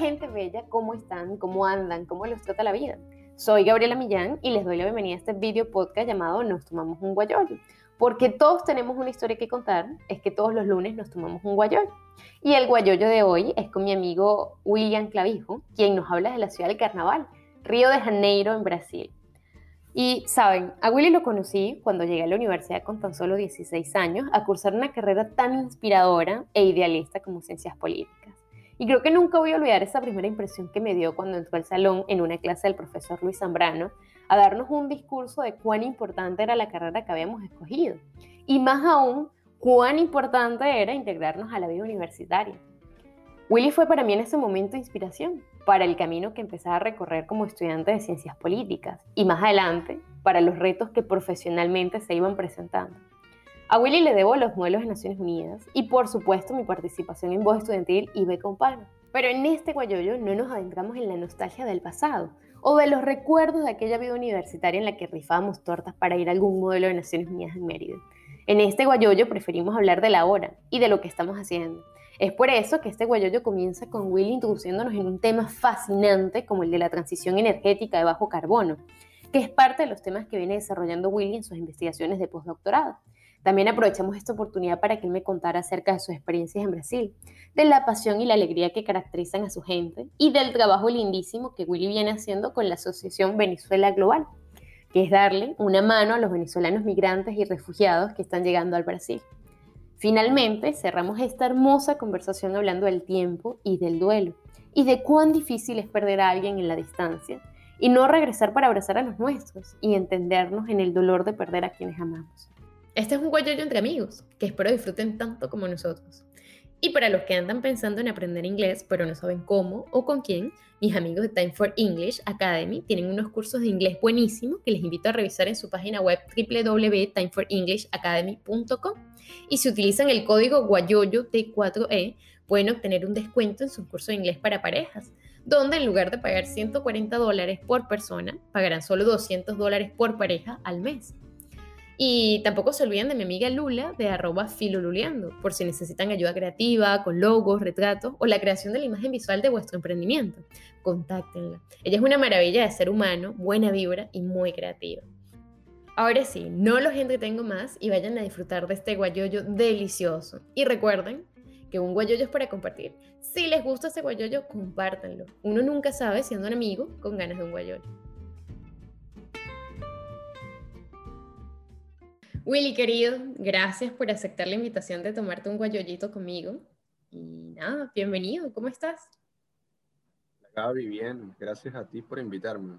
gente bella, ¿cómo están? ¿Cómo andan? ¿Cómo les trata la vida? Soy Gabriela Millán y les doy la bienvenida a este video podcast llamado Nos tomamos un guayollo. Porque todos tenemos una historia que contar, es que todos los lunes nos tomamos un guayollo. Y el guayollo de hoy es con mi amigo William Clavijo, quien nos habla de la ciudad del carnaval, Río de Janeiro, en Brasil. Y saben, a Willy lo conocí cuando llegué a la universidad con tan solo 16 años a cursar una carrera tan inspiradora e idealista como ciencias políticas. Y creo que nunca voy a olvidar esa primera impresión que me dio cuando entró al salón en una clase del profesor Luis Zambrano a darnos un discurso de cuán importante era la carrera que habíamos escogido. Y más aún, cuán importante era integrarnos a la vida universitaria. Willy fue para mí en ese momento inspiración para el camino que empezaba a recorrer como estudiante de ciencias políticas y más adelante para los retos que profesionalmente se iban presentando. A Willy le debo los modelos de Naciones Unidas y por supuesto mi participación en voz estudiantil y Beca Compano. Pero en este guayoyo no nos adentramos en la nostalgia del pasado o de los recuerdos de aquella vida universitaria en la que rifábamos tortas para ir a algún modelo de Naciones Unidas en Mérida. En este guayoyo preferimos hablar de la hora y de lo que estamos haciendo es por eso que este guayoyo comienza con Will introduciéndonos en un tema fascinante como el de la transición energética de bajo carbono, que es parte de los temas que viene desarrollando Willy en sus investigaciones de postdoctorado. También aprovechamos esta oportunidad para que él me contara acerca de sus experiencias en Brasil, de la pasión y la alegría que caracterizan a su gente y del trabajo lindísimo que Willy viene haciendo con la Asociación Venezuela Global, que es darle una mano a los venezolanos migrantes y refugiados que están llegando al Brasil. Finalmente, cerramos esta hermosa conversación hablando del tiempo y del duelo, y de cuán difícil es perder a alguien en la distancia, y no regresar para abrazar a los nuestros, y entendernos en el dolor de perder a quienes amamos. Este es un guayoyo entre amigos, que espero disfruten tanto como nosotros. Y para los que andan pensando en aprender inglés, pero no saben cómo o con quién, mis amigos de Time for English Academy tienen unos cursos de inglés buenísimos que les invito a revisar en su página web www.timeforenglishabacademy.com. Y si utilizan el código guayoyo T4E, pueden obtener un descuento en su curso de inglés para parejas, donde en lugar de pagar 140 dólares por persona, pagarán solo 200 dólares por pareja al mes. Y tampoco se olviden de mi amiga Lula de arroba filoluleando, por si necesitan ayuda creativa, con logos, retratos o la creación de la imagen visual de vuestro emprendimiento. Contáctenla. Ella es una maravilla de ser humano, buena vibra y muy creativa. Ahora sí, no los entretengo más y vayan a disfrutar de este guayoyo delicioso. Y recuerden que un guayoyo es para compartir. Si les gusta este guayoyo, compártanlo. Uno nunca sabe siendo un amigo con ganas de un guayoyo. Willy, querido, gracias por aceptar la invitación de tomarte un guayollito conmigo. Y nada, bienvenido, ¿cómo estás? Gaby, bien, gracias a ti por invitarme.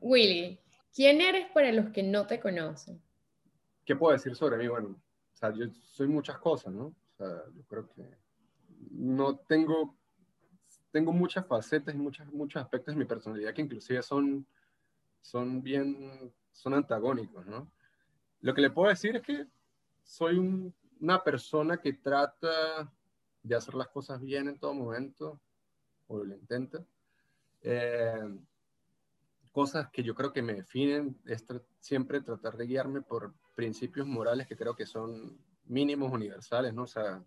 Willy, ¿quién eres para los que no te conocen? ¿Qué puedo decir sobre mí? Bueno, o sea, yo soy muchas cosas, ¿no? O sea, yo creo que no tengo, tengo muchas facetas y muchas, muchos aspectos de mi personalidad que inclusive son, son bien, son antagónicos, ¿no? Lo que le puedo decir es que soy una persona que trata de hacer las cosas bien en todo momento, o lo intenta. Eh, cosas que yo creo que me definen es siempre tratar de guiarme por principios morales que creo que son mínimos universales, ¿no? O sea,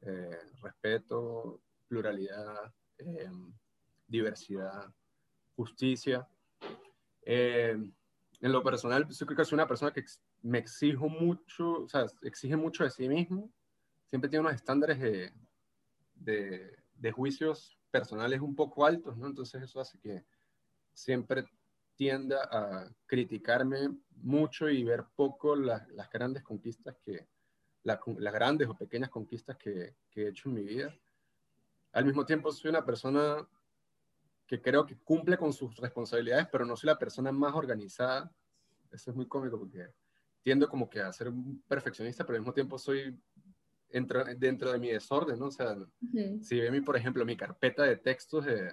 eh, respeto, pluralidad, eh, diversidad, justicia. en lo personal, yo creo que soy una persona que me exijo mucho, o sea, exige mucho de sí mismo, siempre tiene unos estándares de, de, de, juicios personales un poco altos, ¿no? Entonces eso hace que siempre tienda a criticarme mucho y ver poco las grandes conquistas que, las grandes o pequeñas conquistas que, que he hecho en mi vida. Al mismo tiempo soy una persona que creo que cumple con sus responsabilidades, pero no soy la persona más organizada. Eso es muy cómico porque tiendo como que a ser un perfeccionista, pero al mismo tiempo soy dentro, dentro de mi desorden, ¿no? O sea, si ve mi, por ejemplo, mi carpeta de textos de,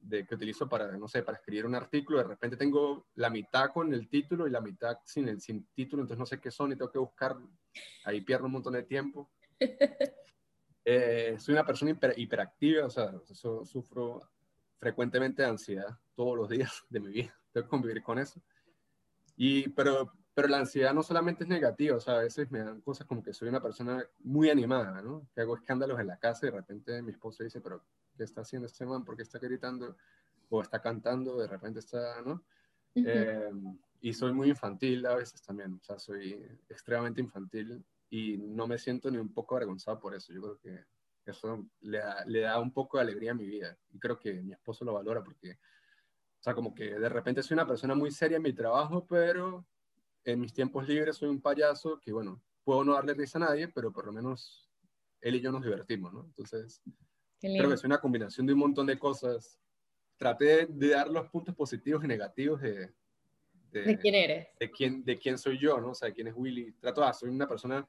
de, que utilizo para, no sé, para escribir un artículo, de repente tengo la mitad con el título y la mitad sin el sin título, entonces no sé qué son y tengo que buscar, ahí pierdo un montón de tiempo. Eh, soy una persona hiperactiva, o sea, sufro frecuentemente de ansiedad todos los días de mi vida, tengo que convivir con eso. Y, pero pero la ansiedad no solamente es negativa, o sea, a veces me dan cosas como que soy una persona muy animada, ¿no? Que hago escándalos en la casa y de repente mi esposa dice, pero ¿qué está haciendo este man? ¿Por qué está gritando? O está cantando, de repente está, ¿no? Eh, y soy muy infantil a veces también, o sea, soy extremadamente infantil y no me siento ni un poco avergonzado por eso. Yo creo que eso le da, le da un poco de alegría a mi vida y creo que mi esposo lo valora porque, o sea, como que de repente soy una persona muy seria en mi trabajo, pero en mis tiempos libres soy un payaso que, bueno, puedo no darle risa a nadie, pero por lo menos él y yo nos divertimos, ¿no? Entonces, creo que es una combinación de un montón de cosas. Traté de dar los puntos positivos y negativos de, de, quién eres. De quién, de quién soy yo, ¿no? O sea, quién es Willy. Trato, ah, soy una persona,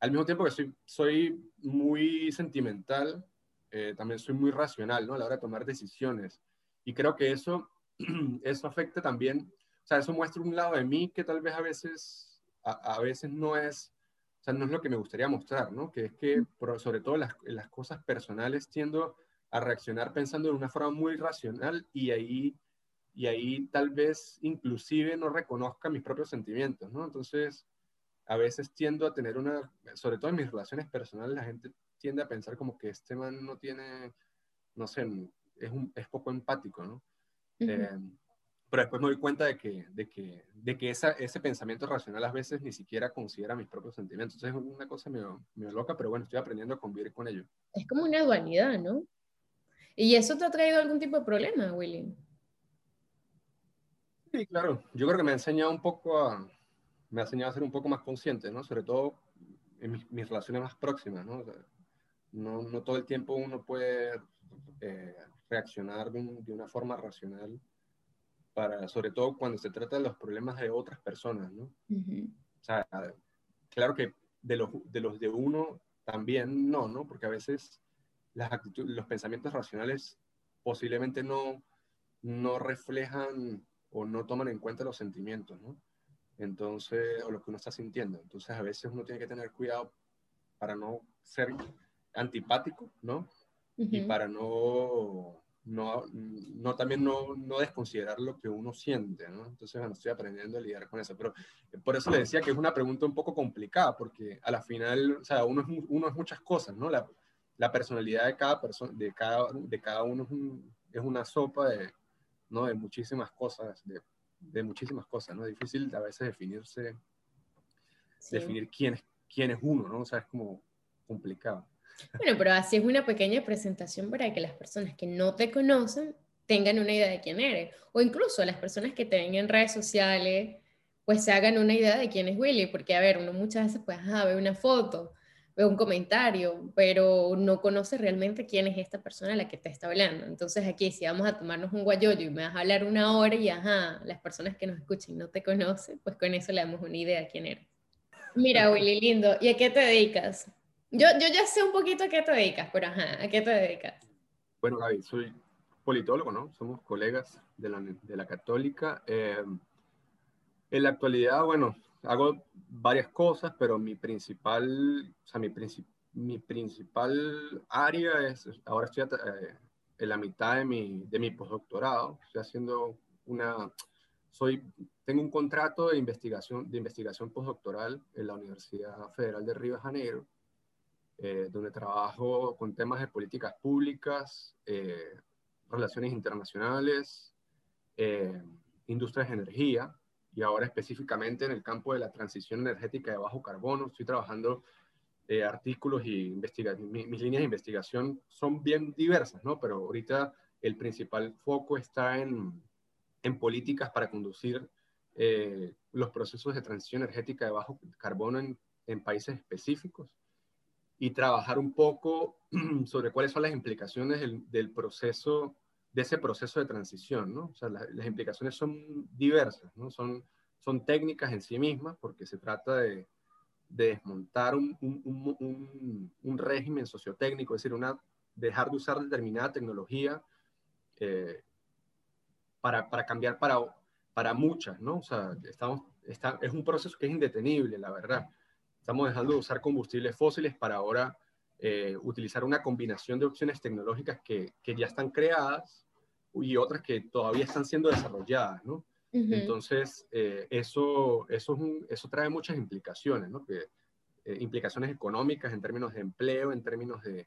al mismo tiempo que soy, soy muy sentimental, eh, también soy muy racional, ¿no? A la hora de tomar decisiones. Y creo que eso, eso afecta también, sea, eso muestra un lado de mí que tal vez a veces, a, a veces no es, o sea, no es lo que me gustaría mostrar, ¿no? Que es que, sobre todo las, las cosas personales, tiendo a reaccionar pensando de una forma muy racional y ahí y ahí tal vez inclusive no reconozca mis propios sentimientos, ¿no? Entonces, a veces tiendo a tener una, sobre todo en mis relaciones personales, la gente tiende a pensar como que este man no tiene, no sé, es, un, es poco empático, ¿no? Eh, pero después me doy cuenta de que, de que, de que esa, ese pensamiento racional a veces ni siquiera considera mis propios sentimientos. Entonces es una cosa medio, medio loca, pero bueno, estoy aprendiendo a convivir con ello. Es como una dualidad, ¿no? ¿Y eso te ha traído algún tipo de problema, Willy? Sí, claro. Yo creo que me ha enseñado un poco a, me ha enseñado a ser un poco más consciente, ¿no? Sobre todo en mis, relaciones más próximas, ¿no? no, no, todo el tiempo uno puede eh, reaccionar de, una forma racional, para, sobre todo cuando se trata de los problemas de otras personas, ¿no? O sea, claro que de los, de los de uno también no, ¿no? Porque a veces las los pensamientos racionales posiblemente no, no reflejan o no toman en cuenta los sentimientos, ¿no? Entonces, o lo que uno está sintiendo. Entonces, a veces uno tiene que tener cuidado para no ser antipático, ¿no? Y para no, no, no también no, no, desconsiderar lo que uno siente, ¿no? Entonces, bueno, estoy aprendiendo a lidiar con eso. Pero por eso le decía que es una pregunta un poco complicada, porque a la final, o sea, uno es, uno es muchas cosas, ¿no? La, la personalidad de cada persona, de cada, de cada uno es, es una sopa de, ¿no? De muchísimas cosas, de, de muchísimas cosas, ¿no? Es difícil a veces definirse, definir quién es, quién es uno, ¿no? O sea, es como complicado. Bueno, pero así es una pequeña presentación para que las personas que no te conocen tengan una idea de quién eres. O incluso las personas que te ven en redes sociales, pues se hagan una idea de quién es Willy. Porque, a ver, uno muchas veces pues, ve una foto un comentario, pero no conoce realmente quién es esta persona a la que te está hablando. Entonces aquí, si vamos a tomarnos un guayoyo y me vas a hablar una hora y ajá, las personas que nos escuchen no te conocen, pues con eso le damos una idea de quién eres. Mira, Willy, lindo, ¿y a qué te dedicas? Yo, yo ya sé un poquito a qué te dedicas, pero ajá, ¿a qué te dedicas? Bueno, Gaby, soy politólogo, ¿no? Somos colegas de la, de la Católica. Eh, en la actualidad, bueno, hago varias cosas, pero mi principal, o sea, mi, mi principal área es, ahora estoy eh, en la mitad de mi, de mi postdoctorado, estoy haciendo una, soy, tengo un contrato de investigación, de investigación postdoctoral en la Universidad Federal de Río de Janeiro, eh, donde trabajo con temas de políticas públicas, eh, relaciones internacionales, industrias de energía, y ahora específicamente en el campo de la transición energética de bajo carbono. Estoy trabajando eh, artículos y investigación. mis líneas de investigación son bien diversas, ¿no? Pero ahorita el principal foco está en, en políticas para conducir eh, los procesos de transición energética de bajo carbono en, en países específicos y trabajar un poco sobre cuáles son las implicaciones del, del proceso de ese proceso de transición, ¿no? O sea, las implicaciones son diversas, ¿no? Son, son técnicas en sí mismas, porque se trata de, de desmontar un, un, un, régimen sociotécnico, es decir, una, dejar de usar determinada tecnología eh, para, para, cambiar para, para muchas, ¿no? O sea, estamos, está, es un proceso que es indetenible, la verdad. Estamos dejando de usar combustibles fósiles para ahora eh, utilizar una combinación de opciones tecnológicas que, que, ya están creadas y otras que todavía están siendo desarrolladas, ¿no? Entonces, eh, eso, eso, eso trae muchas implicaciones, ¿no? Que, eh, implicaciones económicas en términos de empleo, en términos de,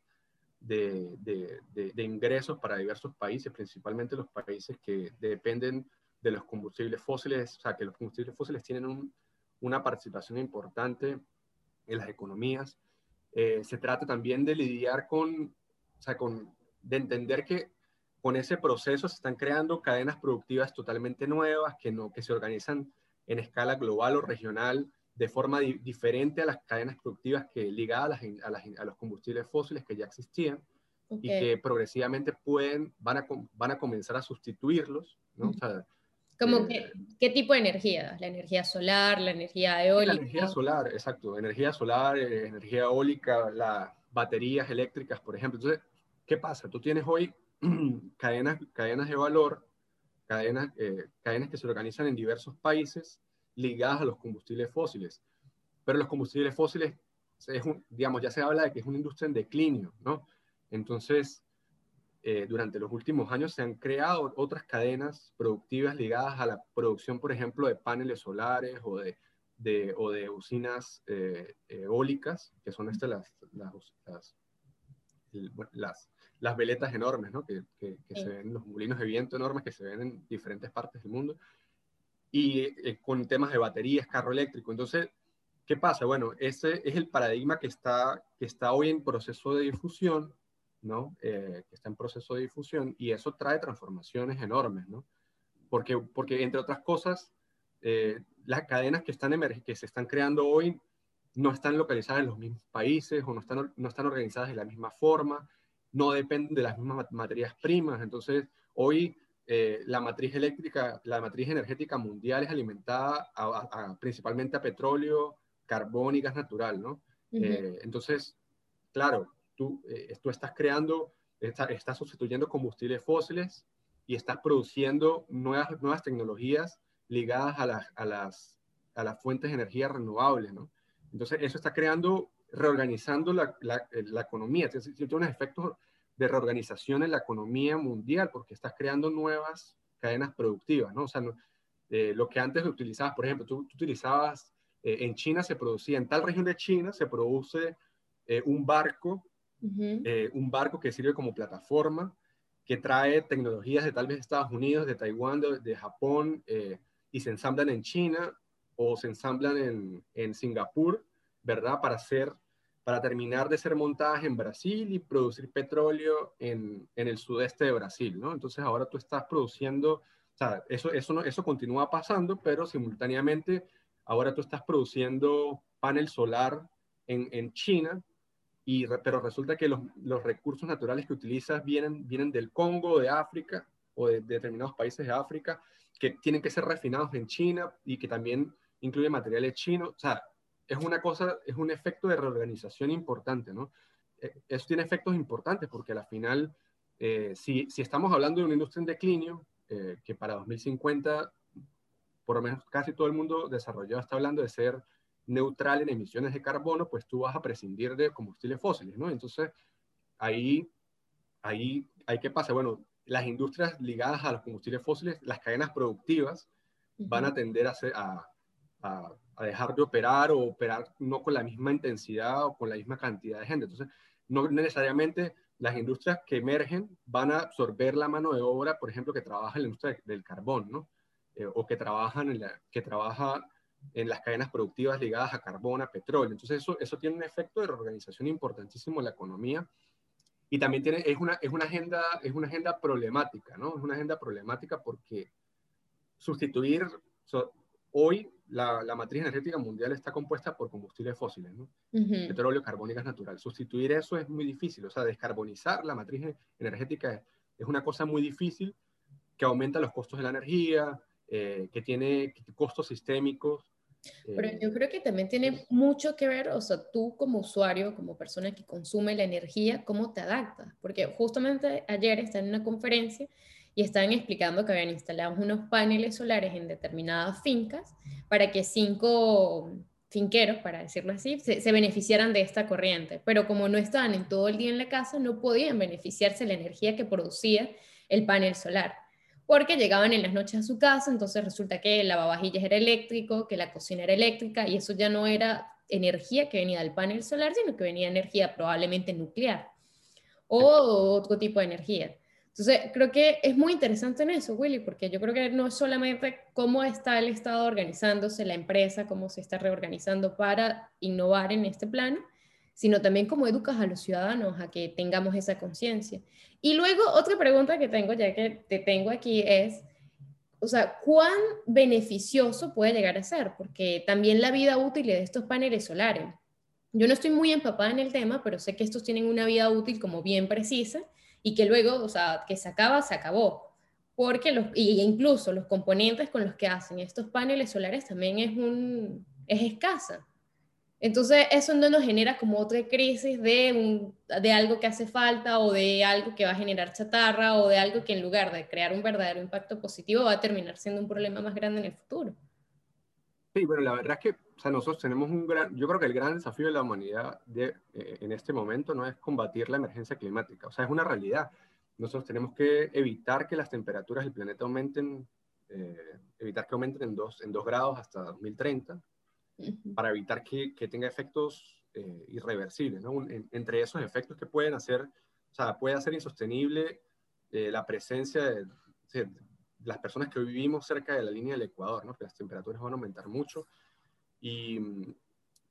de, de, ingresos para diversos países, principalmente los países que dependen de los combustibles fósiles, o sea, que los combustibles fósiles tienen una participación importante en las economías. Eh, se trata también de lidiar con, o sea, con, de entender que con ese proceso se están creando cadenas productivas totalmente nuevas que, no, que se organizan en escala global o regional de forma diferente a las cadenas productivas que ligadas a, los combustibles fósiles que ya existían y que progresivamente pueden, van a, van a comenzar a sustituirlos. ¿no? ¿Cómo eh, ¿Qué tipo de energía? ¿La energía solar, la energía eólica? La energía solar, exacto. Energía solar, eh, energía eólica, las baterías eléctricas, por ejemplo. Entonces, ¿qué pasa? Tú tienes hoy cadenas, cadenas de valor, cadenas, eh, cadenas que se organizan en diversos países ligadas a los combustibles fósiles. Pero los combustibles fósiles, es digamos, ya se habla de que es una industria en declinio, ¿no? Entonces, eh, durante los últimos años se han creado otras cadenas productivas ligadas a la producción, por ejemplo, de paneles solares o de, de o de usinas eh, eólicas, que son estas las, las, las, las, veletas enormes, ¿no? que, que, se ven, los molinos de viento enormes que se ven en diferentes partes del mundo y eh, con temas de baterías, carro eléctrico. Entonces, ¿qué pasa? Bueno, ese es el paradigma que está, que está hoy en proceso de difusión, ¿no? Eh, que está en proceso de difusión y eso trae transformaciones enormes, ¿no? Porque, porque entre otras cosas, eh, las cadenas que, están que se están creando hoy no están localizadas en los mismos países o no están, no están organizadas de la misma forma, no dependen de las mismas materias primas. Entonces, hoy eh, la matriz eléctrica, la matriz energética mundial es alimentada principalmente a petróleo, carbón y gas natural, ¿no? Eh, entonces, claro, tú, eh, tú estás creando, estás sustituyendo combustibles fósiles y estás produciendo nuevas, nuevas tecnologías ligadas a las, a, las, a las fuentes de energía renovables, ¿no? Entonces, eso está creando, reorganizando la, la, la economía, tiene, unos efectos de reorganización en la economía mundial, porque estás creando nuevas cadenas productivas, ¿no? O sea, eh, lo que antes utilizabas, por ejemplo, tú, utilizabas, eh, en China se producía, en tal región de China se produce eh, un barco, un barco que sirve como plataforma, que trae tecnologías de tal vez Estados Unidos, de Taiwán, de, Japón, y se ensamblan en China o se ensamblan en, en Singapur, ¿verdad? Para hacer para terminar de ser montadas en Brasil y producir petróleo en, en, el sudeste de Brasil, ¿no? Entonces ahora tú estás produciendo, o sea, eso, eso, eso continúa pasando, pero simultáneamente ahora tú estás produciendo panel solar en, en China, y, pero resulta que los, los, recursos naturales que utilizas vienen, vienen del Congo, de África o de, de determinados países de África, que tienen que ser refinados en China y que también incluye materiales chinos. O sea, es una cosa, es un efecto de reorganización importante, ¿no? Eh, eso tiene efectos importantes porque al final, eh, si, si, estamos hablando de una industria en declinio, eh, que para 2050, por lo menos casi todo el mundo desarrollado está hablando de ser neutral en emisiones de carbono, pues tú vas a prescindir de combustibles fósiles, ¿no? Entonces, ahí, ahí, ahí ¿qué pasa? Bueno, las industrias ligadas a los combustibles fósiles, las cadenas productivas, van a tender a, ser, a, a a dejar de operar o operar no con la misma intensidad o con la misma cantidad de gente. Entonces, no necesariamente las industrias que emergen van a absorber la mano de obra, por ejemplo, que trabaja en la industria del carbón, ¿no? Eh, o que, trabajan en la, que trabaja en las cadenas productivas ligadas a carbón, a petróleo. Entonces, eso, eso tiene un efecto de reorganización importantísimo en la economía y también tiene, es, una, es, una agenda, es una agenda problemática, ¿no? Es una agenda problemática porque sustituir, hoy la, matriz energética mundial está compuesta por combustibles fósiles, ¿no? petróleo, carbón y gas natural. Sustituir eso es muy difícil, o sea, descarbonizar la matriz energética es, una cosa muy difícil que aumenta los costos de la energía, eh, que tiene costos sistémicos. Pero eh, yo creo que también tiene mucho que ver, o sea, tú como usuario, como persona que consume la energía, cómo te adaptas. Porque justamente ayer estaba en una conferencia y estaban explicando que habían instalado unos paneles solares en determinadas fincas para que cinco finqueros, para decirlo así, se, beneficiaran de esta corriente. Pero como no estaban en todo el día en la casa, no podían beneficiarse de la energía que producía el panel solar. Porque llegaban en las noches a su casa, entonces resulta que el lavavajillas era eléctrico, que la cocina era eléctrica, y eso ya no era energía que venía del panel solar, sino que venía energía probablemente nuclear. o otro tipo de energía. Entonces, creo que es muy interesante en eso, Willy, porque yo creo que no es solamente cómo está el Estado organizándose, la empresa, cómo se está reorganizando para innovar en este plano, sino también cómo educas a los ciudadanos a que tengamos esa conciencia. Y luego, otra pregunta que tengo, ya que te tengo aquí, es, o sea, ¿cuán beneficioso puede llegar a ser? Porque también la vida útil de estos paneles solares. Yo no estoy muy empapada en el tema, pero sé que estos tienen una vida útil como bien precisa y que luego, o sea, que se acaba, se acabó. Porque los, y incluso los componentes con los que hacen estos paneles solares también es, un, es escasa. Entonces, eso no nos genera como otra crisis de, un, de algo que hace falta o de algo que va a generar chatarra o de algo que en lugar de crear un verdadero impacto positivo va a terminar siendo un problema más grande en el futuro. Sí, bueno, la verdad es que o sea, nosotros tenemos un gran, yo creo que el gran desafío de la humanidad de, eh, en este momento no es combatir la emergencia climática, o sea, es una realidad. Nosotros tenemos que evitar que las temperaturas del planeta aumenten, eh, evitar que aumenten en dos, en dos grados hasta 2030, para evitar que, que tenga efectos eh, irreversibles, entre esos efectos que pueden hacer, o sea, puede hacer insostenible la presencia de, las personas que vivimos cerca de la línea del Ecuador, ¿no? que las temperaturas van a aumentar mucho. Y,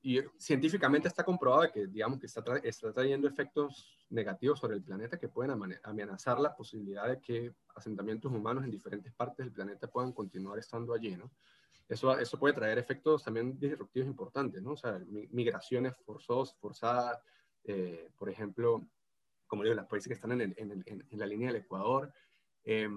y científicamente está comprobado que, digamos, que está, está, trayendo efectos negativos sobre el planeta que pueden amenazar la posibilidad de que asentamientos humanos en diferentes partes del planeta puedan continuar estando allí, ¿no? Eso, eso puede traer efectos también disruptivos importantes, ¿no? O sea, migraciones forzosas, forzadas, eh, por ejemplo, como digo, las países que están en, en, en, la línea del Ecuador, eh,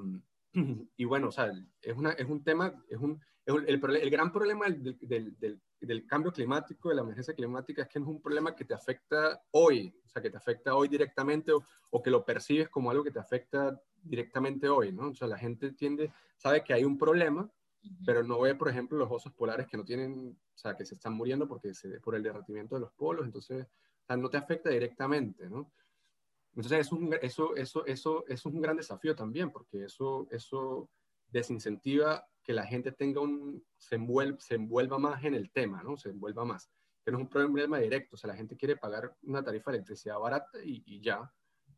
Y bueno, o sea, es, una, es un tema, es un, el, el, gran problema del, del, del, cambio climático, de la emergencia climática, es que no es un problema que te afecta hoy, o sea, que te afecta hoy directamente o, o, que lo percibes como algo que te afecta directamente hoy, ¿no? O sea, la gente tiende, sabe que hay un problema, pero no ve, por ejemplo, los osos polares que no tienen, o sea, que se están muriendo porque se, por el derretimiento de los polos, entonces, o sea, no te afecta directamente, ¿no? Entonces, eso, eso, eso, eso, es un gran desafío también, porque eso, eso desincentiva que la gente tenga un, se, envuelva, se envuelva más en el tema, ¿no? Se envuelva más. Que no es un problema directo, o sea, la gente quiere pagar una tarifa de electricidad barata y, ya,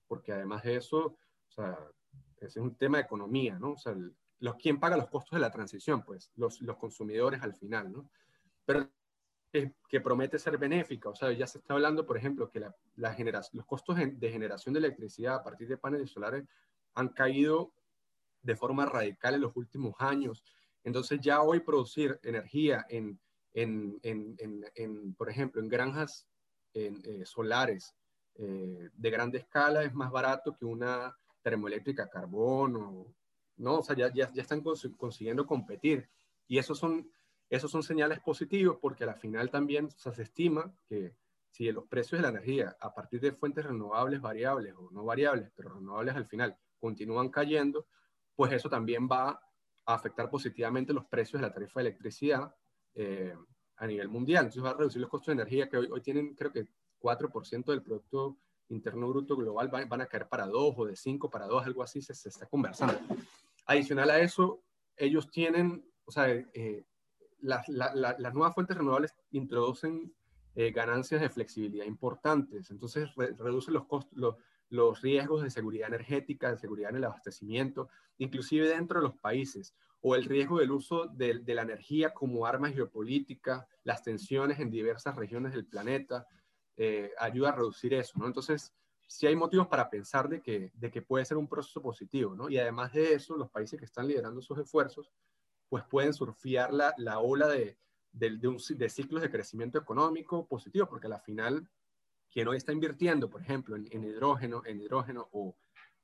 porque además de eso, o sea, ese es un tema de economía, ¿no? O sea, los, ¿quién paga los costos de la transición? Pues los, los consumidores al final, ¿no? Pero que, promete ser benéfica. O sea, ya se está hablando, por ejemplo, que la, la los costos de generación de electricidad a partir de paneles solares han caído de forma radical en los últimos años. Entonces ya hoy producir energía en, en, en, en por ejemplo, en granjas eh, solares eh, de grande escala es más barato que una termoeléctrica a carbón o, ¿no? O sea, ya, ya, ya están consiguiendo competir. Y esos son esos son señales positivos porque a la final también se estima que si los precios de la energía a partir de fuentes renovables variables o no variables, pero renovables al final, continúan cayendo, pues eso también va a afectar positivamente los precios de la tarifa de electricidad eh, a nivel mundial. Entonces va a reducir los costos de energía que hoy, hoy tienen creo que 4% del Producto Interno Bruto Global, van, a caer para 2 o de 5 para 2, algo así se, se, está conversando. Adicional a eso, ellos tienen, o sea, eh, las, nuevas fuentes renovables introducen eh, ganancias de flexibilidad importantes, entonces reducen los, costos, los riesgos de seguridad energética, de seguridad en el abastecimiento, inclusive dentro de los países, o el riesgo del uso de, la energía como arma geopolítica, las tensiones en diversas regiones del planeta, eh, ayuda a reducir eso, ¿no? Entonces, sí hay motivos para pensar de que, de que puede ser un proceso positivo, ¿no? Y además de eso, los países que están liderando esos esfuerzos pues pueden surfear la, la ola de, de, de, ciclos de crecimiento económico positivo, porque al final, quien hoy está invirtiendo, por ejemplo, en, hidrógeno, en hidrógeno o,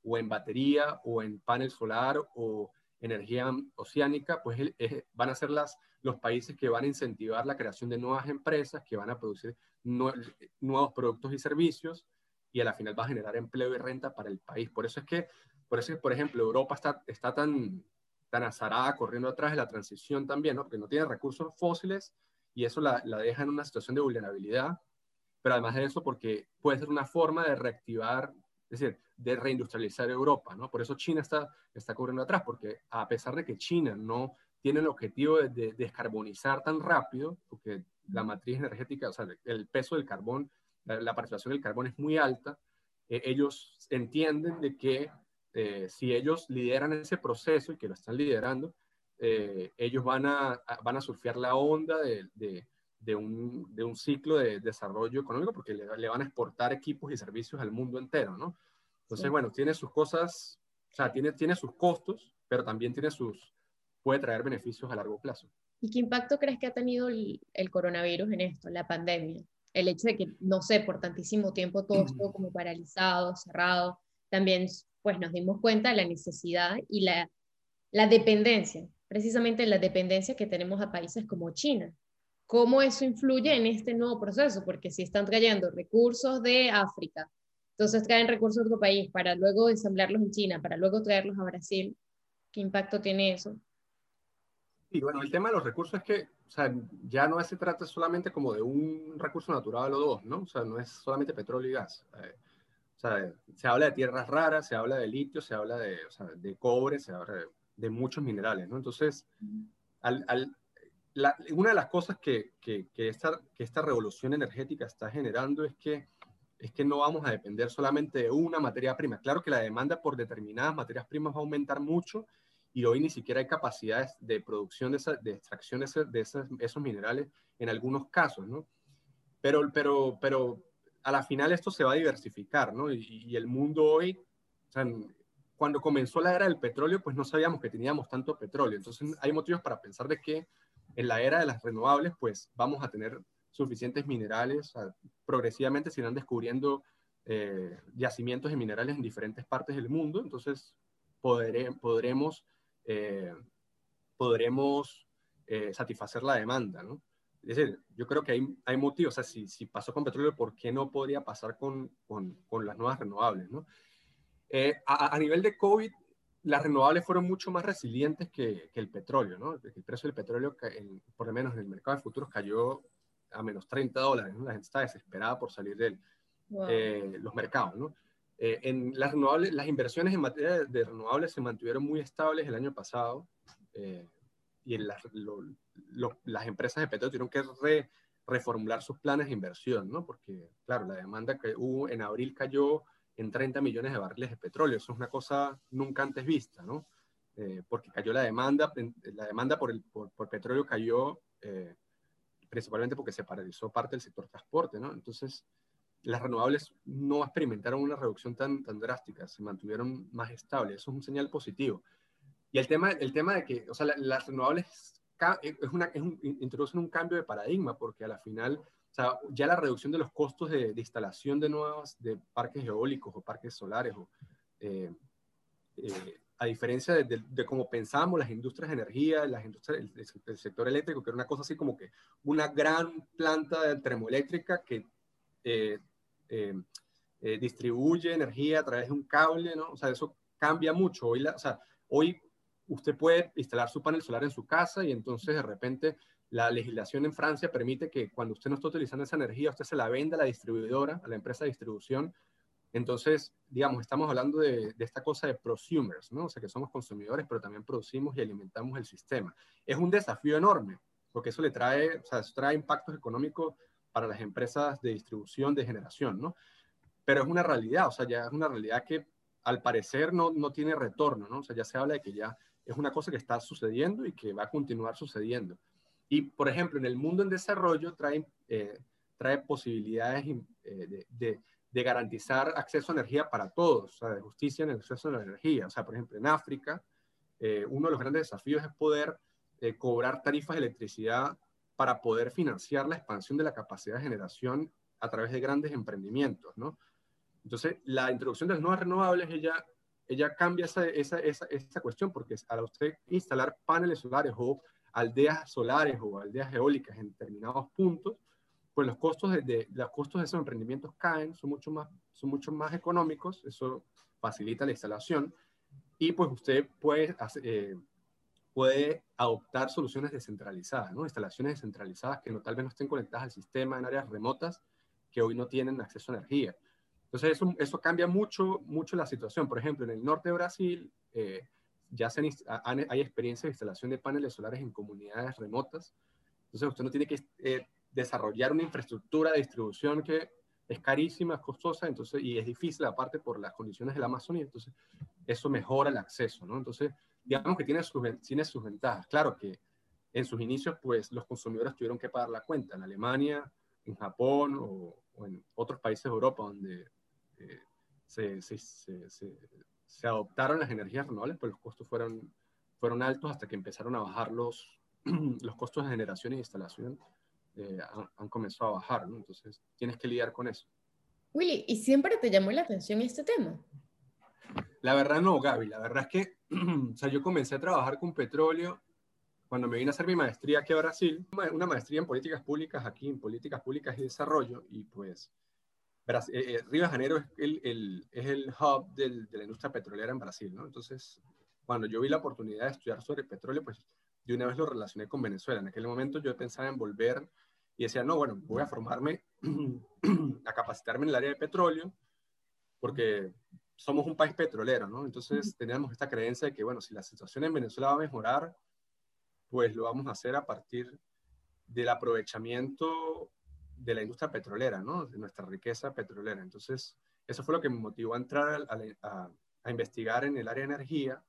o, en batería o en panel solar o energía oceánica, pues van a ser las, los países que van a incentivar la creación de nuevas empresas, que van a producir nuevos productos y servicios y a la final va a generar empleo y renta para el país. Por eso es que, por eso, por ejemplo, Europa está, está tan, tan azarada corriendo atrás de la transición también, ¿no? Porque no tiene recursos fósiles y eso la, la, deja en una situación de vulnerabilidad, pero además de eso porque puede ser una forma de reactivar, es decir, de reindustrializar Europa, ¿no? Por eso China está, está corriendo atrás, porque a pesar de que China no tiene el objetivo de, descarbonizar tan rápido, porque la matriz energética, o sea, el peso del carbón, la, participación del carbón es muy alta, ellos entienden de que si ellos lideran ese proceso y que lo están liderando, ellos van a, van a surfear la onda de, de, un, de un, ciclo de desarrollo económico porque le, van a exportar equipos y servicios al mundo entero, ¿no? Entonces, bueno, tiene sus cosas, o sea, tiene, tiene sus costos, pero también tiene sus, puede traer beneficios a largo plazo. ¿Y qué impacto crees que ha tenido el, coronavirus en esto, la pandemia? El hecho de que, no sé, por tantísimo tiempo todo estuvo como paralizado, cerrado, también pues nos dimos cuenta de la necesidad y la, la dependencia, precisamente la dependencia que tenemos a países como China. ¿Cómo eso influye en este nuevo proceso? Porque si están trayendo recursos de África, entonces traen recursos de otro país para luego ensamblarlos en China, para luego traerlos a Brasil, ¿qué impacto tiene eso? Y bueno, el tema de los recursos es que, o sea, ya no se trata solamente como de un recurso natural o dos, ¿no? O sea, no es solamente petróleo y gas. Eh, o sea, se habla de tierras raras, se habla de litio, se habla de, o sea, de cobre, se habla de, muchos minerales, ¿no? Entonces, al, al, una de las cosas que, que, que, esta, que esta revolución energética está generando es que, es que no vamos a depender solamente de una materia prima. Claro que la demanda por determinadas materias primas va a aumentar mucho y hoy ni siquiera hay capacidades de producción, de, de extracción de, de esos, minerales en algunos casos, ¿no? Pero, pero, pero a la final esto se va a diversificar, ¿no? Y, el mundo hoy, o sea, cuando comenzó la era del petróleo, pues no sabíamos que teníamos tanto petróleo. Entonces hay motivos para pensar de que en la era de las renovables, pues vamos a tener suficientes minerales, progresivamente se irán descubriendo eh, yacimientos de minerales en diferentes partes del mundo, entonces podremos eh, podremos eh, satisfacer la demanda, ¿no? Es decir, yo creo que hay, hay motivos, o sea, si, si, pasó con petróleo, ¿por qué no podría pasar con, con, con las nuevas renovables, ¿no? Eh, a, a, nivel de COVID, las renovables fueron mucho más resilientes que, que el petróleo, ¿no? El precio del petróleo, por lo menos en el mercado de futuros, cayó a menos 30 dólares, ¿no? La gente está desesperada por salir de los mercados, ¿no? Eh, en las renovables, las inversiones en materia de, renovables se mantuvieron muy estables el año pasado eh, y en las, las empresas de petróleo tuvieron que reformular sus planes de inversión, ¿no? Porque, claro, la demanda que hubo en abril cayó en 30 millones de barriles de petróleo. Eso es una cosa nunca antes vista, ¿no? Eh, porque cayó la demanda, la demanda por, el, por, por petróleo cayó principalmente porque se paralizó parte del sector transporte, ¿no? Entonces, las renovables no experimentaron una reducción tan, tan drástica, se mantuvieron más estables. Eso es un señal positivo. Y el tema, el tema de que, o sea, las renovables es una, es un, introducen un cambio de paradigma, porque a la final, o sea, ya la reducción de los costos de, instalación de nuevas, de parques eólicos o parques solares, o, eh, eh, a diferencia de, de, cómo pensábamos las industrias de energía, las industrias, el, sector eléctrico, que era una cosa así como que una gran planta termoeléctrica que eh, eh, eh, distribuye energía a través de un cable, ¿no? O sea, eso cambia mucho. Hoy, o sea, hoy usted puede instalar su panel solar en su casa y entonces de repente la legislación en Francia permite que cuando usted no está utilizando esa energía, usted se la venda a la distribuidora, a la empresa de distribución. Entonces, digamos, estamos hablando de, esta cosa de prosumers, ¿no? O sea, que somos consumidores, pero también producimos y alimentamos el sistema. Es un desafío enorme, porque eso le trae, o sea, eso trae impactos económicos para las empresas de distribución de generación, ¿no? Pero es una realidad, o sea, ya es una realidad que al parecer no, no tiene retorno, ¿no? O sea, ya se habla de que ya es una cosa que está sucediendo y que va a continuar sucediendo. Y, por ejemplo, en el mundo en desarrollo trae, eh, trae posibilidades eh, de, de, garantizar acceso a energía para todos, o sea, de justicia en el acceso a la energía. O sea, por ejemplo, en África, eh, uno de los grandes desafíos es poder cobrar tarifas de electricidad para poder financiar la expansión de la capacidad de generación a través de grandes emprendimientos, ¿no? Entonces, la introducción de las nuevas renovables, ella, ella cambia esa, esa, esa, esa cuestión, porque al usted instalar paneles solares o aldeas solares o aldeas eólicas en determinados puntos, pues los costos de, los costos de esos emprendimientos caen, son mucho, más, económicos, eso facilita la instalación, y pues usted puede hacer, eh, puede adoptar soluciones descentralizadas, ¿no? instalaciones descentralizadas que no, tal vez no estén conectadas al sistema en áreas remotas que hoy no tienen acceso a energía. Entonces eso, eso cambia mucho, mucho la situación. Por ejemplo, en el norte de Brasil eh, ya se hay experiencias de instalación de paneles solares en comunidades remotas. Entonces usted no tiene que eh, desarrollar una infraestructura de distribución que es carísima, es costosa, entonces, y es difícil aparte por las condiciones de la Amazonía, entonces eso mejora el acceso, ¿no? Entonces, digamos que tiene sus, tiene sus ventajas. Claro que en sus inicios, pues los consumidores tuvieron que pagar la cuenta. En Alemania, en Japón o, en otros países de Europa donde eh, se, se, se, se, adoptaron las energías renovables, pues los costos fueron, fueron altos hasta que empezaron a bajar los, los costos de generación y instalación eh, han, comenzado a bajar, ¿no? Entonces, tienes que lidiar con eso. Willy, ¿y siempre te llamó la atención este tema? La verdad no, Gaby. La verdad es que, o sea, yo comencé a trabajar con petróleo cuando me vine a hacer mi maestría aquí a Brasil, una maestría en políticas públicas aquí, en políticas públicas y desarrollo, y pues Brasil, eh, eh, Río de Janeiro es el, el, es el hub del, de la industria petrolera en Brasil, ¿no? Entonces, cuando yo vi la oportunidad de estudiar sobre petróleo, pues de una vez lo relacioné con Venezuela. En aquel momento yo pensaba en volver y decía, no, bueno, voy a formarme, a capacitarme en el área de petróleo, porque somos un país petrolero, ¿no? Entonces teníamos esta creencia de que, bueno, si la situación en Venezuela va a mejorar, pues lo vamos a hacer a partir del aprovechamiento de la industria petrolera, ¿no? De nuestra riqueza petrolera. Entonces, eso fue lo que me motivó a entrar a, a investigar en el área de energía.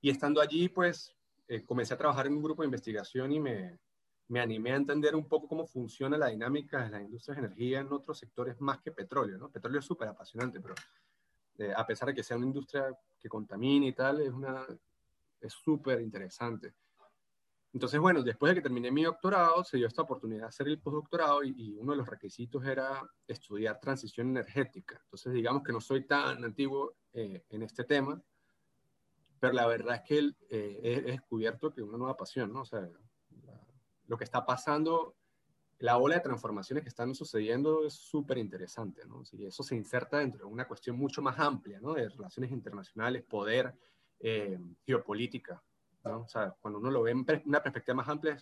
Y estando allí, pues, eh, comencé a trabajar en un grupo de investigación y me, me animé a entender un poco cómo funciona la dinámica de las industrias de energía en otros sectores más que petróleo, ¿no? Petróleo es súper apasionante, pero eh, a pesar de que sea una industria que contamina y tal, es una es súper interesante. Entonces, bueno, después de que terminé mi doctorado, se dio esta oportunidad de hacer el postdoctorado y, uno de los requisitos era estudiar transición energética. Entonces, digamos que no soy tan antiguo eh, en este tema, pero la verdad es que eh, he, descubierto que una nueva pasión, ¿no? O sea, lo que está pasando, la ola de transformaciones que están sucediendo es súper interesante, ¿no? Y eso se inserta dentro de una cuestión mucho más amplia, ¿no? De relaciones internacionales, poder, eh, geopolítica, ¿no? O sea, cuando uno lo ve en una perspectiva más amplia,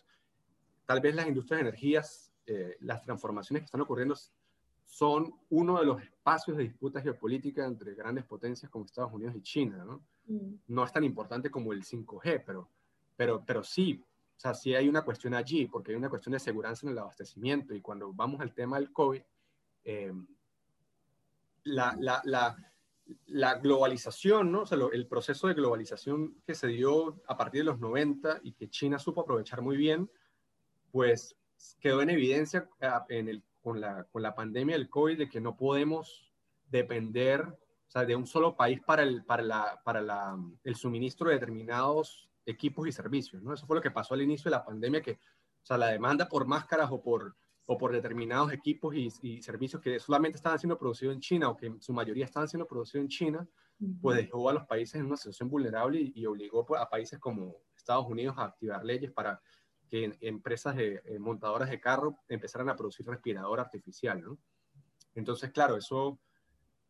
tal vez las industrias de energías, eh, las transformaciones que están ocurriendo son uno de los espacios de disputa geopolítica entre grandes potencias como Estados Unidos y China, ¿no? Mm. No es tan importante como el 5G, pero, pero, pero sí, o sea, sí hay una cuestión allí, porque hay una cuestión de seguridad en el abastecimiento. Y cuando vamos al tema del COVID, eh, la, la, la, la, globalización, ¿no? O sea, el proceso de globalización que se dio a partir de los 90 y que China supo aprovechar muy bien, pues quedó en evidencia ah, en el, con, la, con la pandemia del COVID de que no podemos depender o sea, de un solo país para el, para la, para la, el suministro de determinados equipos y servicios, ¿no? Eso fue lo que pasó al inicio de la pandemia, que, o sea, la demanda por máscaras o por, o por determinados equipos y, y servicios que solamente estaban siendo producidos en China o que en su mayoría estaban siendo producidos en China, pues dejó a los países en una situación vulnerable y, obligó pues, a países como Estados Unidos a activar leyes para que empresas de, eh, montadoras de carro empezaran a producir respirador artificial, ¿no? Entonces, claro, eso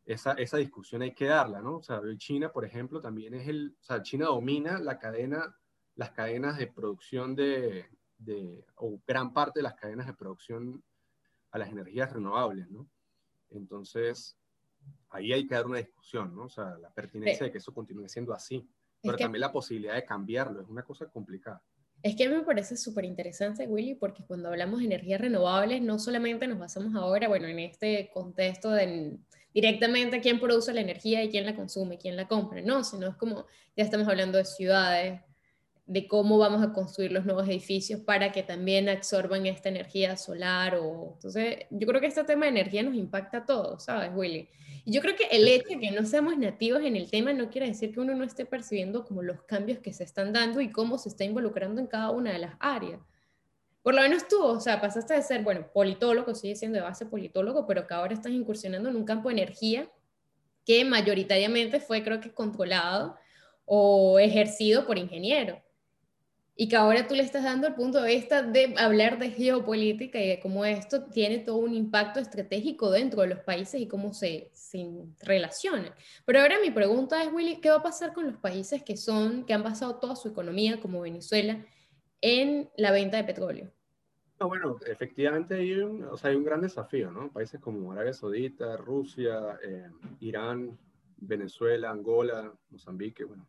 esa, esa, discusión hay que darla, ¿no? O sea, China, por ejemplo, también es el, o sea, China domina la cadena, las cadenas de producción de, de, o gran parte de las cadenas de producción a las energías renovables, ¿no? Entonces, ahí hay que dar una discusión, ¿no? O sea, la pertinencia de que eso continúe siendo así, pero también la posibilidad de cambiarlo, es una cosa complicada. Es que me parece súper interesante, Willy, porque cuando hablamos de energías renovables, no solamente nos basamos ahora, bueno, en este contexto de directamente quién produce la energía y quién la consume, quién la compra, no, sino es como, ya estamos hablando de ciudades, de cómo vamos a construir los nuevos edificios para que también absorban esta energía solar o entonces yo creo que este tema de energía nos impacta a todos, ¿sabes, Willy? Y yo creo que el hecho de que no seamos nativos en el tema no quiere decir que uno no esté percibiendo como los cambios que se están dando y cómo se está involucrando en cada una de las áreas. Por lo menos tú, o sea, pasaste de ser, bueno, politólogo, sigue siendo de base politólogo, pero que ahora estás incursionando en un campo de energía que mayoritariamente fue, creo que, controlado o ejercido por ingenieros. Y que ahora tú le estás dando el punto de vista de hablar de geopolítica y de cómo esto tiene todo un impacto estratégico dentro de los países y cómo se, se relacionan. Pero ahora mi pregunta es, Willy, ¿qué va a pasar con los países que, son, que han basado toda su economía, como Venezuela, en la venta de petróleo? bueno, efectivamente hay un, o sea, hay un gran desafío, ¿no? Países como Arabia Saudita, Rusia, eh, Irán, Venezuela, Angola, Mozambique, bueno.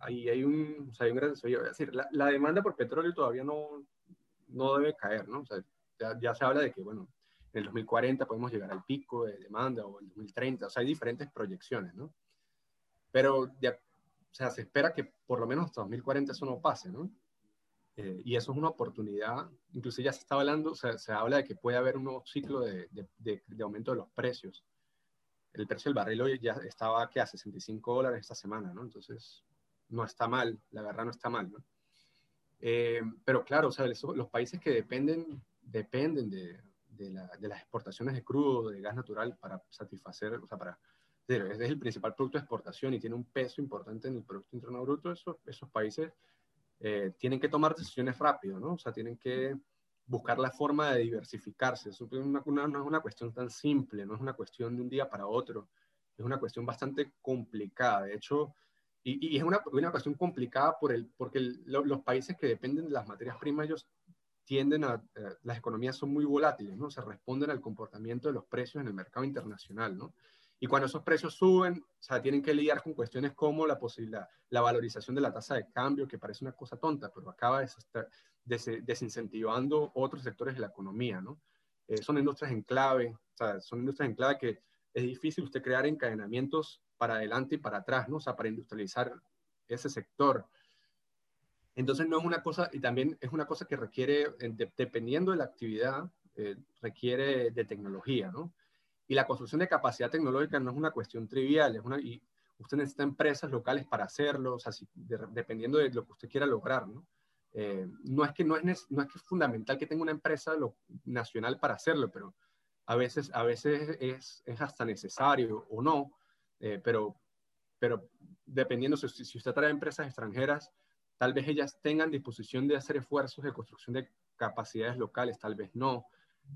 Ahí hay un, o sea, hay un gran desafío. Es decir, la, la, demanda por petróleo todavía no, no debe caer, ¿no? O sea, ya, ya, se habla de que, bueno, en el 2040 podemos llegar al pico de demanda o en el 2030, o sea, hay diferentes proyecciones, ¿no? Pero, o sea, se espera que por lo menos hasta 2040 eso no pase, ¿no? Eh, y eso es una oportunidad, incluso ya se está hablando, o sea, se habla de que puede haber un nuevo ciclo de, de, de, aumento de los precios. El precio del barril hoy ya estaba que a 65 dólares esta semana, ¿no? Entonces, no está mal, la verdad no está mal, ¿no? Eh, pero claro, o sea, los países que dependen, dependen de, de, las exportaciones de crudo, de gas natural para satisfacer, o sea, para, es el principal producto de exportación y tiene un peso importante en el Producto Interno Bruto, esos, esos países eh, tienen que tomar decisiones rápido, ¿no? O sea, tienen que buscar la forma de diversificarse. Es una, una, no es una cuestión tan simple, no es una cuestión de un día para otro, es una cuestión bastante complicada. De hecho, y, es una, una, cuestión complicada por el, porque los países que dependen de las materias primas, ellos tienden a, eh, las economías son muy volátiles, ¿no? Se responden al comportamiento de los precios en el mercado internacional, ¿no? Y cuando esos precios suben, o sea, tienen que lidiar con cuestiones como la posibilidad, la valorización de la tasa de cambio, que parece una cosa tonta, pero acaba des, desincentivando otros sectores de la economía, ¿no? Eh, son industrias en clave, o sea, son industrias en clave que es difícil usted crear encadenamientos para adelante y para atrás, ¿no? O sea, para industrializar ese sector. Entonces no es una cosa, y también es una cosa que requiere, dependiendo de la actividad, eh, requiere de tecnología, ¿no? Y la construcción de capacidad tecnológica no es una cuestión trivial, es una, y usted necesita empresas locales para hacerlo, o sea, dependiendo de lo que usted quiera lograr, ¿no? Eh, no, es que, no, es, no es que fundamental que tenga una empresa lo, nacional para hacerlo, pero a veces, a veces es, es hasta necesario o no, eh, pero, pero dependiendo, si, si usted trae empresas extranjeras, tal vez ellas tengan disposición de hacer esfuerzos de construcción de capacidades locales, tal vez no.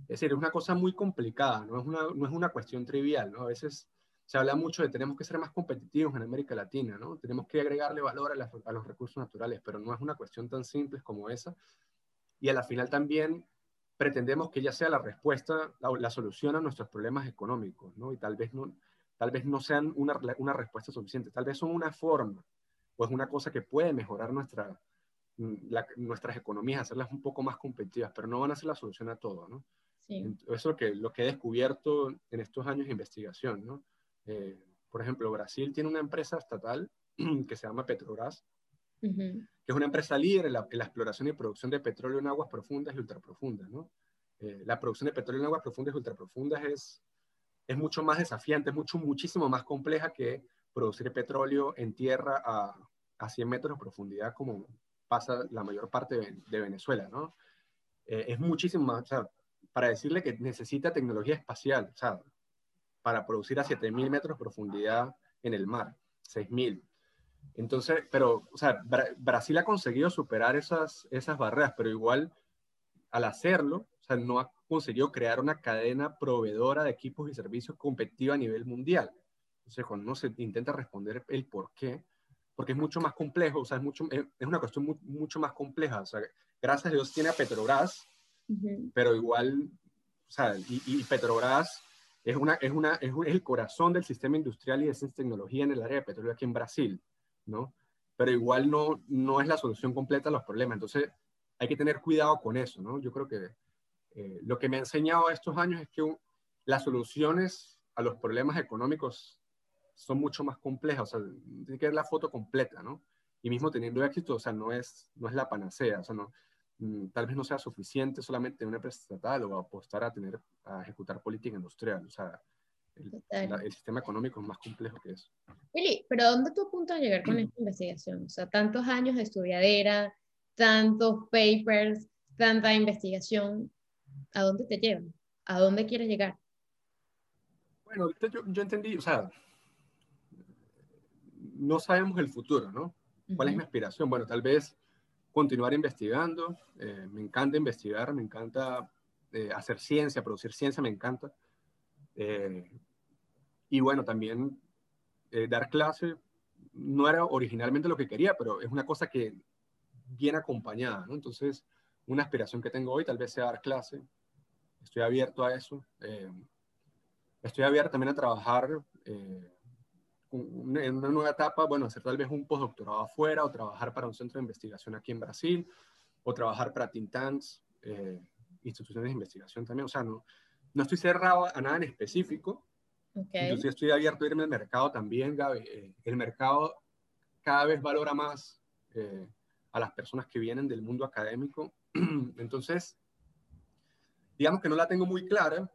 Es decir, es una cosa muy complicada, no es una, no es una cuestión trivial, ¿no? A veces se habla mucho de tenemos que ser más competitivos en América Latina, ¿no? Tenemos que agregarle valor a, los recursos naturales, pero no es una cuestión tan simple como esa. Y a la final también pretendemos que ya sea la respuesta, la, la, solución a nuestros problemas económicos, ¿no? Y tal vez no, tal vez no sean una, una respuesta suficiente, tal vez son una forma, o es una cosa que puede mejorar nuestra, nuestras economías, hacerlas un poco más competitivas, pero no van a ser la solución a todo, ¿no? Eso es lo que, lo que he descubierto en estos años de investigación, ¿no? Eh, por ejemplo, Brasil tiene una empresa estatal que se llama Petrobras, que es una empresa líder en la, exploración y producción de petróleo en aguas profundas y ultraprofundas, ¿no? Eh, la producción de petróleo en aguas profundas y ultraprofundas es, es mucho más desafiante, es mucho, muchísimo más compleja que producir petróleo en tierra a, a 100 metros de profundidad como, pasa la mayor parte de, Venezuela, ¿no? Eh, es muchísimo más, o sea, para decirle que necesita tecnología espacial, o sea, para producir a 7.000 metros de profundidad en el mar, 6.000. Entonces, pero, o sea, Brasil ha conseguido superar esas, esas barreras, pero igual al hacerlo, o sea, no ha conseguido crear una cadena proveedora de equipos y servicios competitiva a nivel mundial. Entonces, cuando uno se intenta responder el por qué, porque es mucho más complejo, o sea, es, mucho, es, una cuestión mucho más compleja. O sea, gracias a Dios tiene a Petrobras, pero igual, o sea, y, Petrobras es, una, es, una, es, el corazón del sistema industrial y de ciencia tecnología en el área de petróleo aquí en Brasil, ¿no? Pero igual no, no es la solución completa a los problemas. Entonces, hay que tener cuidado con eso, ¿no? Yo creo que eh, lo que me ha enseñado estos años es que las soluciones a los problemas económicos son mucho más complejas, o sea, tiene que ver la foto completa, ¿no? Y mismo teniendo éxito, o sea, no es, no es la panacea, o sea, no, mm, tal vez no sea suficiente solamente una empresa estatal o apostar a tener, a ejecutar política industrial, o sea, el, el, sistema económico es más complejo que eso. Willy, pero ¿dónde tú apuntas a llegar con esta investigación? O sea, tantos años de estudiadera, tantos papers, tanta investigación, ¿a dónde te llevan? ¿A dónde quieres llegar? Bueno, yo, yo entendí, o sea, no sabemos el futuro, ¿no? ¿Cuál es mi aspiración? Bueno, tal vez continuar investigando. Eh, me encanta investigar, me encanta eh, hacer ciencia, producir ciencia, me encanta. Eh, y bueno, también dar clase no era originalmente lo que quería, pero es una cosa que viene acompañada, ¿no? Entonces, una aspiración que tengo hoy tal vez sea dar clase. Estoy abierto a eso. estoy abierto también a trabajar en una nueva etapa, bueno, hacer tal vez un postdoctorado afuera o trabajar para un centro de investigación aquí en Brasil o trabajar para think tanks, eh, instituciones de investigación también. O sea, no, no estoy cerrado a nada en específico. Okay. Inclusive estoy abierto a irme al mercado también, Gaby. Eh, el mercado cada vez valora más eh, a las personas que vienen del mundo académico. Entonces, digamos que no la tengo muy clara,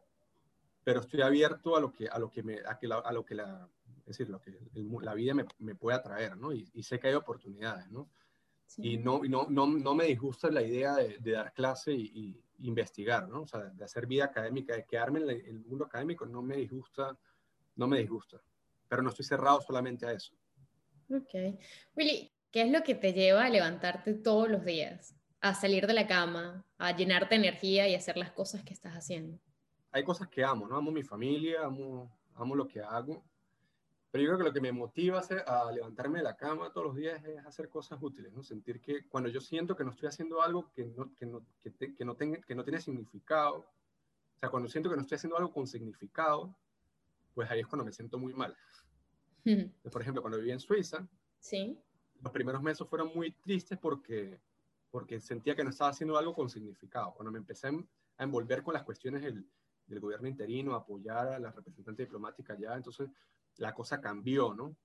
pero estoy abierto a lo que, a lo que, me, a que la, a lo que la, es decir, lo que la vida me, me pueda traer, ¿no? Y, y, sé que hay oportunidades, ¿no? Sí. Y, no, y no, no, no, me disgusta la idea de, de dar clase y, y, investigar, ¿no? O sea, de hacer vida académica, de quedarme en el, mundo académico, no me disgusta, no me disgusta. Pero no estoy cerrado solamente a eso. Ok. Willy, ¿qué es lo que te lleva a levantarte todos los días? A salir de la cama, a llenarte de energía y hacer las cosas que estás haciendo. Hay cosas que amo, ¿no? Amo mi familia, amo, amo lo que hago. Pero yo creo que lo que me motiva a, levantarme de la cama todos los días es hacer cosas útiles, ¿no? Sentir que cuando yo siento que no estoy haciendo algo que no, que no, que te, que no, tenga, que no tiene significado, o sea, cuando siento que no estoy haciendo algo con significado, pues ahí es cuando me siento muy mal. Por ejemplo, cuando viví en Suiza, sí. los primeros meses fueron muy tristes porque, porque sentía que no estaba haciendo algo con significado. Cuando me empecé a envolver con las cuestiones del, del gobierno interino, apoyar a la representante diplomática allá, entonces la cosa cambió, ¿no?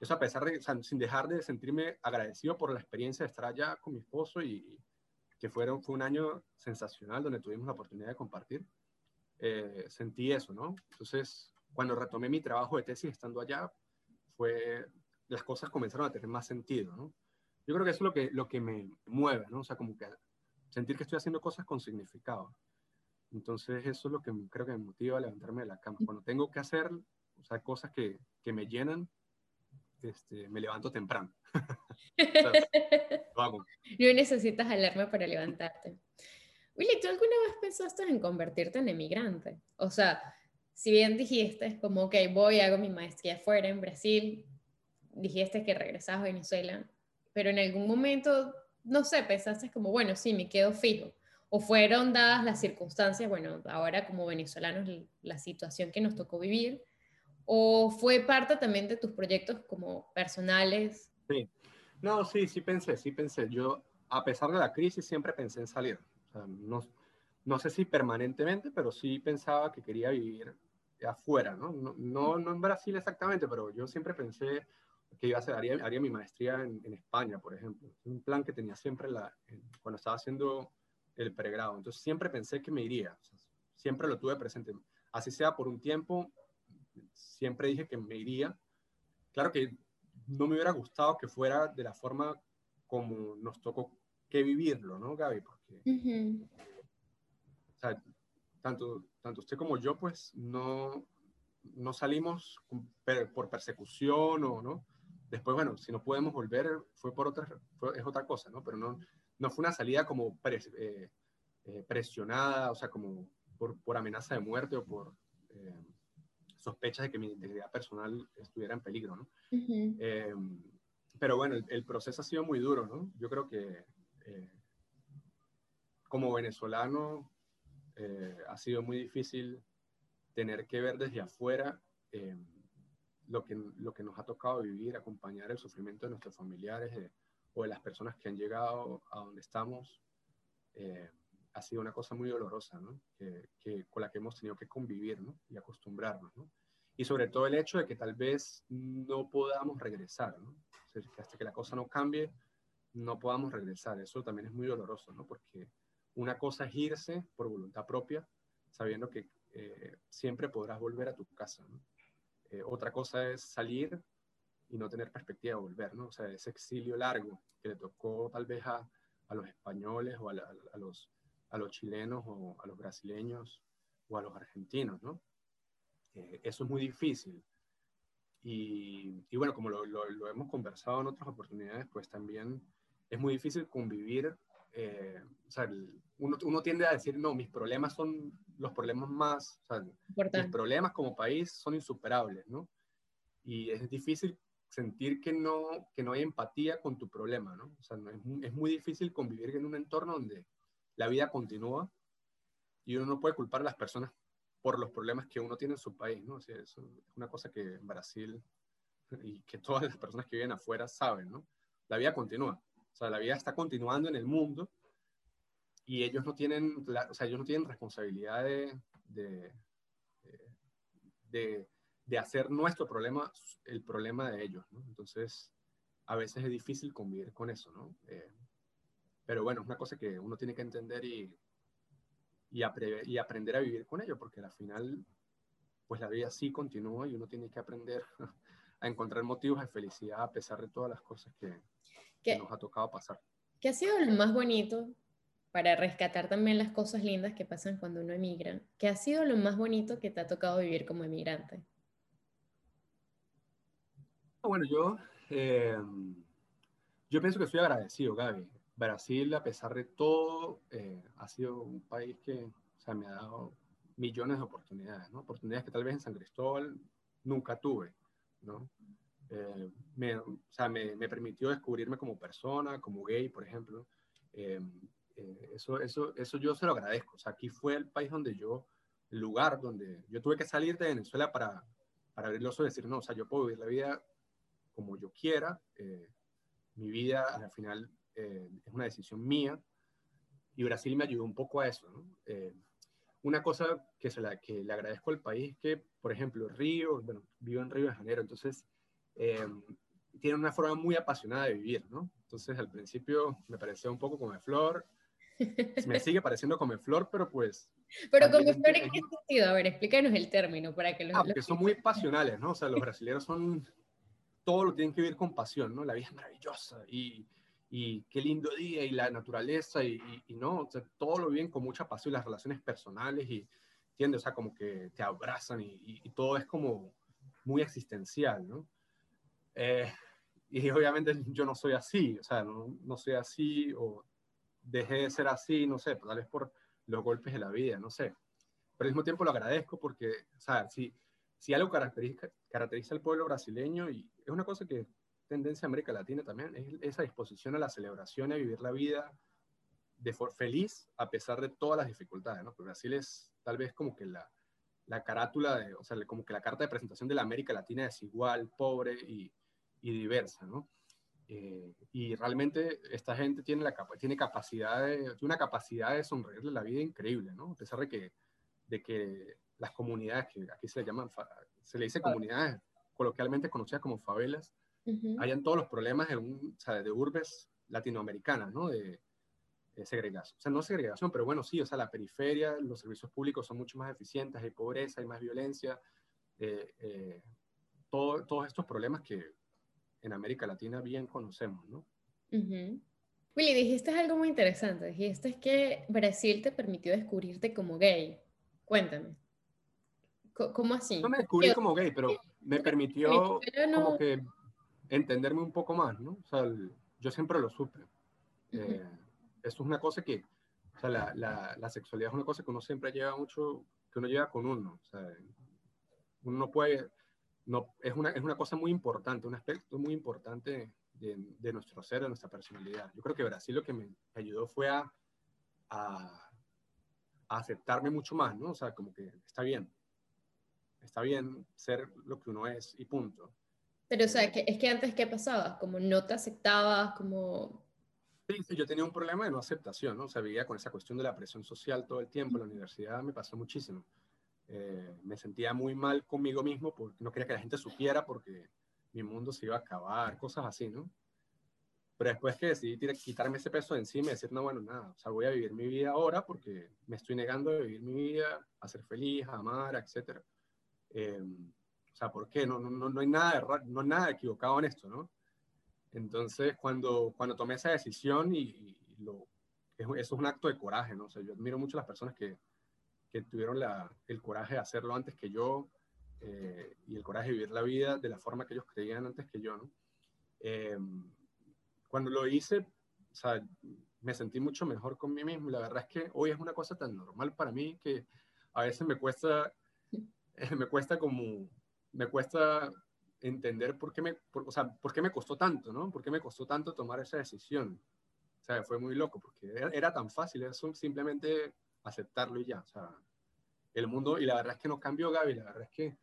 Eso a pesar de, o sea, sin dejar de sentirme agradecido por la experiencia de estar allá con mi esposo y que fueron, fue un año sensacional donde tuvimos la oportunidad de compartir, eh, sentí eso, ¿no? Entonces, cuando retomé mi trabajo de tesis estando allá, fue, las cosas comenzaron a tener más sentido, ¿no? Yo creo que eso es lo que, lo que me mueve, ¿no? O sea, como que sentir que estoy haciendo cosas con significado. Entonces, eso es lo que creo que me motiva a levantarme de la cama. Cuando tengo que hacer o sea, cosas que, que me llenan, este, me levanto temprano. sea, vamos. No necesitas alarma para levantarte. Willy, ¿tú alguna vez pensaste en convertirte en emigrante? O sea, si bien dijiste como, ok, voy, hago mi maestría afuera en Brasil, dijiste que regresabas a Venezuela, pero en algún momento, no sé, pensaste como, bueno, sí, me quedo fijo. O fueron dadas las circunstancias, bueno, ahora como venezolanos, la situación que nos tocó vivir, ¿O fue parte también de tus proyectos como personales? Sí, no, sí, sí pensé, sí pensé. Yo, a pesar de la crisis, siempre pensé en salir. O sea, no, no sé si permanentemente, pero sí pensaba que quería vivir afuera, ¿no? No, no, no en Brasil exactamente, pero yo siempre pensé que iba a hacer, haría, haría mi maestría en, en, España, por ejemplo. Un plan que tenía siempre la, cuando estaba haciendo el pregrado. Entonces siempre pensé que me iría. O sea, siempre lo tuve presente. Así sea por un tiempo, siempre dije que me iría. Claro que no me hubiera gustado que fuera de la forma como nos tocó que vivirlo, ¿no, Gaby? Porque, tanto, tanto usted como yo, pues, no, no salimos por persecución o, ¿no? Después, bueno, si no podemos volver, fue por otra, es otra cosa, ¿no? Pero no, no fue una salida como eh, eh, presionada, o sea, como por, por, amenaza de muerte o por... Eh, sospechas de que mi integridad personal estuviera en peligro, ¿no? eh, pero bueno, el, el, proceso ha sido muy duro, ¿no? Yo creo que eh, como venezolano eh, ha sido muy difícil tener que ver desde afuera eh, lo, que, lo que nos ha tocado vivir, acompañar el sufrimiento de nuestros familiares o de las personas que han llegado a donde estamos ha sido una cosa muy dolorosa, ¿no? que, que, con la que hemos tenido que convivir ¿no? y acostumbrarnos. ¿no? Y sobre todo el hecho de que tal vez no podamos regresar, ¿no? O sea, que hasta que la cosa no cambie, no podamos regresar. Eso también es muy doloroso, ¿no? porque una cosa es irse por voluntad propia, sabiendo que eh, siempre podrás volver a tu casa. ¿no? Eh, otra cosa es salir y no tener perspectiva de volver, ¿no? O sea, ese exilio largo que le tocó tal vez a, a los españoles o a, la, a los a los chilenos o a los brasileños o a los argentinos, ¿no? Eh, eso es muy difícil. Y, y bueno, como lo, lo, lo, hemos conversado en otras oportunidades, pues también es muy difícil convivir. Eh, o sea, uno, uno, tiende a decir, no, mis problemas son los problemas más, o sea, mis problemas como país son insuperables, ¿no? Y es difícil sentir que no, que no hay empatía con tu problema, ¿no? O sea, no, es, es muy difícil convivir en un entorno donde la vida continúa y uno no puede culpar a las personas por los problemas que uno tiene en su país, ¿no? O sea, es una cosa que en Brasil y que todas las personas que viven afuera saben, ¿no? La vida continúa, o sea, la vida está continuando en el mundo y ellos no tienen, la, o sea, ellos no tienen responsabilidad de, de, de, hacer nuestro problema el problema de ellos, ¿no? Entonces, a veces es difícil convivir con eso, ¿no? Eh, pero bueno, es una cosa que uno tiene que entender y, y, y, aprender a vivir con ello, porque al final, pues la vida sí continúa y uno tiene que aprender a encontrar motivos de felicidad a pesar de todas las cosas que, que nos ha tocado pasar. ¿Qué ha sido lo más bonito para rescatar también las cosas lindas que pasan cuando uno emigra? ¿Qué ha sido lo más bonito que te ha tocado vivir como emigrante? Bueno, yo, eh, yo pienso que estoy agradecido, Gaby. Brasil, a pesar de todo, eh, ha sido un país que o sea, me ha dado millones de oportunidades, ¿no? Oportunidades que tal vez en San Cristóbal nunca tuve, ¿no? Eh, me, o sea, me, me, permitió descubrirme como persona, como gay, por ejemplo. Eh, eso, eso, eso yo se lo agradezco. O sea, aquí fue el país donde yo, el lugar donde yo tuve que salir de Venezuela para, para abrir los ojos y decir, no, o sea, yo puedo vivir la vida como yo quiera. mi vida, al final, eh, es una decisión mía y Brasil me ayudó un poco a eso. Eh, una cosa que, se la, que le agradezco al país es que, por ejemplo, Río, bueno, vivo en Río de Janeiro, entonces eh, tiene una forma muy apasionada de vivir, ¿no? Entonces al principio me parecía un poco como flor, me sigue pareciendo como flor, pero pues... Pero como flor, ¿en qué sentido? A ver, explícanos el término para que los... Ah, porque son muy pasionales, ¿no? O sea, los brasileños son... Todo lo tienen que vivir con pasión, ¿no? La vida es maravillosa y y qué lindo día y la naturaleza y, no, o sea, todo lo bien con mucha pasión, las relaciones personales y, ¿entiendes? O sea, como que te abrazan y, todo es como muy existencial, ¿no? Eh, y obviamente yo no soy así, o sea, no, no, soy así o dejé de ser así, no sé, tal vez por los golpes de la vida, no sé. Pero al mismo tiempo lo agradezco porque, o sea, si, si algo caracteriza, caracteriza al pueblo brasileño y es una cosa que tendencia en América Latina también, es esa disposición a la celebración y a vivir la vida de feliz a pesar de todas las dificultades, ¿no? Porque Brasil es tal vez como que la, la carátula, de, o sea, como que la carta de presentación de la América Latina es igual, pobre y, y diversa, ¿no? Eh, y realmente esta gente tiene, la tiene, capacidad de, tiene una capacidad de sonreírle la vida increíble, ¿no? A pesar de que, de que las comunidades, que aquí se le llaman, se le dice comunidades coloquialmente conocidas como favelas, hayan todos los problemas de, un, o sea, de urbes latinoamericanas, ¿no? De, segregación. O sea, no segregación, pero bueno, sí, o sea, la periferia, los servicios públicos son mucho más eficientes, hay pobreza, hay más violencia, eh, eh, todo, todos estos problemas que en América Latina bien conocemos, ¿no? Willy, dijiste algo muy interesante, dijiste que Brasil te permitió descubrirte como gay. Cuéntame. ¿Cómo así? No me descubrí como gay, pero me permitió como que entenderme un poco más, ¿no? O sea, yo siempre lo supe. Eh, esto es una cosa que, o sea, la, la, la, sexualidad es una cosa que uno siempre lleva mucho, que uno lleva con uno. O sea, uno no puede, no, es, una, es una cosa muy importante, un aspecto muy importante de, de, nuestro ser, de nuestra personalidad. Yo creo que Brasil lo que me ayudó fue a, a, a aceptarme mucho más, ¿no? O sea, como que está bien, está bien ser lo que uno es y punto. Pero, o sea, que, es que antes, ¿qué pasaba? Como no te aceptabas, como... Sí, yo tenía un problema de no aceptación, ¿no? O sea, vivía con esa cuestión de la presión social todo el tiempo. En la universidad me pasó muchísimo. Eh, me sentía muy mal conmigo mismo porque no quería que la gente supiera porque mi mundo se iba a acabar, cosas así, ¿no? Pero después que decidí quitarme ese peso de encima y decir, no, bueno, nada, o sea, voy a vivir mi vida ahora porque me estoy negando a vivir mi vida, a ser feliz, a amar, etc. Eh, o sea, ¿por qué? No, no, no, hay nada no hay nada equivocado en esto, ¿no? Entonces, cuando, cuando tomé esa decisión y, lo, eso es un acto de coraje, ¿no? O sea, yo admiro mucho a las personas que, que tuvieron la, el coraje de hacerlo antes que yo eh, y el coraje de vivir la vida de la forma que ellos creían antes que yo, ¿no? Em, cuando lo hice, o sea, me sentí mucho mejor con mí mismo. La verdad es que hoy es una cosa tan normal para mí que a veces me cuesta, me cuesta como me cuesta entender por qué me, o sea, por qué me costó tanto, ¿no? ¿Por qué me costó tanto tomar esa decisión? O sea, fue muy loco, porque era, tan fácil, era simplemente aceptarlo y ya, o sea, el mundo, y la verdad es que no cambió Gaby, la verdad es que,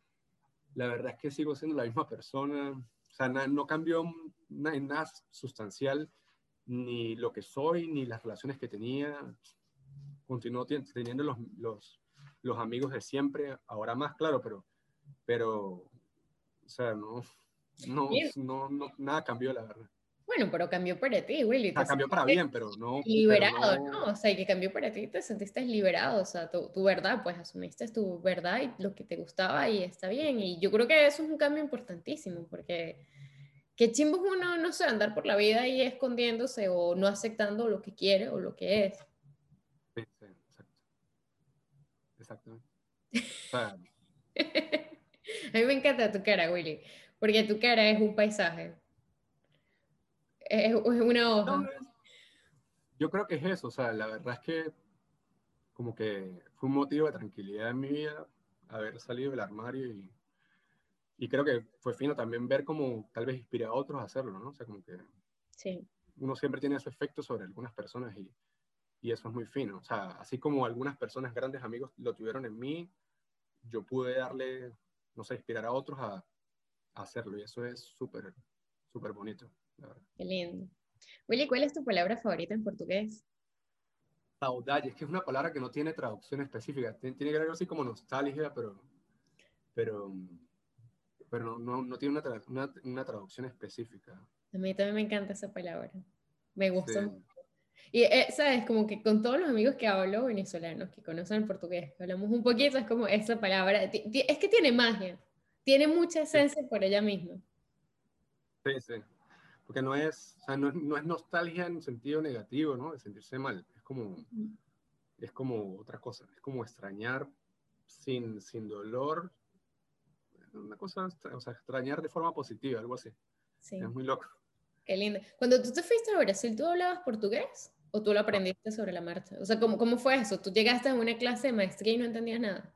la verdad es que sigo siendo la misma persona, o sea, no cambió nada, nada sustancial, ni lo que soy, ni las relaciones que tenía, continúo teniendo los, los los amigos de siempre, ahora más, claro, pero, pero o sea, no, no, no, no nada cambió, la verdad. Bueno, pero cambió para ti, Willy. Ah, cambió para bien, pero no. Liberado, no... O sea, que cambió para ti, te sentiste liberado, o sea, tu, tu, verdad, pues asumiste tu verdad y lo que te gustaba y está bien. Y yo creo que eso es un cambio importantísimo, porque qué chimbo uno, no sé, andar por la vida ahí escondiéndose o no aceptando lo que quiere o lo que es. Sí, sí, exacto. Exactamente. O sea... A mí me encanta tu cara, Willy, porque tu cara es un paisaje es, una hoja. yo creo que es eso, o sea, la verdad es que como que fue un motivo de tranquilidad en mi vida haber salido del armario y, y creo que fue fino también ver cómo tal vez inspira a otros a hacerlo, ¿no? O sea, como que sí. uno siempre tiene ese efecto sobre algunas personas y, y eso es muy fino. O sea, así como algunas personas, grandes amigos, lo tuvieron en mí, yo pude darle, no sé, inspirar a otros a, a hacerlo y eso es súper, súper bonito. Qué lindo. Willy, ¿cuál es tu palabra favorita en portugués? Saudade, es que es una palabra que no tiene traducción específica. Tiene, que ver algo así como nostalgia, pero, pero, pero no, no, tiene una, una, traducción específica. A mí también me encanta esa palabra. Me gusta Y, eh, ¿sabes? Como que con todos los amigos que hablo, venezolanos, que conocen el portugués, hablamos un poquito, es como esa palabra. Es que tiene magia. Tiene mucha esencia por ella misma. Sí, sí porque no es, o sea, no, no, es nostalgia en sentido negativo, ¿no? De sentirse mal, es como, es como otra cosa, es como extrañar sin, sin dolor, una cosa, o sea, extrañar de forma positiva, algo así. Sí. Es muy loco. Qué lindo. Cuando tú te fuiste a Brasil, ¿tú hablabas portugués o tú lo aprendiste sobre la marcha? O sea, ¿cómo, cómo fue eso? ¿Tú llegaste a una clase de maestría y no entendías nada?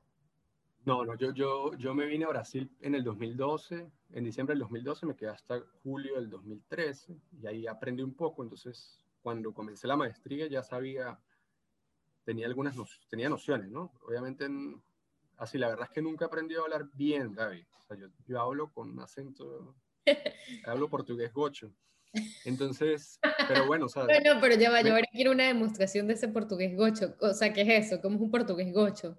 No, no, yo, yo, yo me vine a Brasil en el 2012, en diciembre del 2012, me quedé hasta julio del 2013 y ahí aprendí un poco, entonces cuando comencé la maestría ya sabía, tenía algunas, tenía nociones, ¿no? Obviamente, así la verdad es que nunca aprendí a hablar bien, Gaby, o sea, yo, yo hablo con un acento, hablo portugués gocho. Entonces, pero bueno, o sea, Bueno, pero ya va, yo ahora quiero una demostración de ese portugués gocho. O sea, ¿qué es eso? ¿Cómo es un portugués gocho?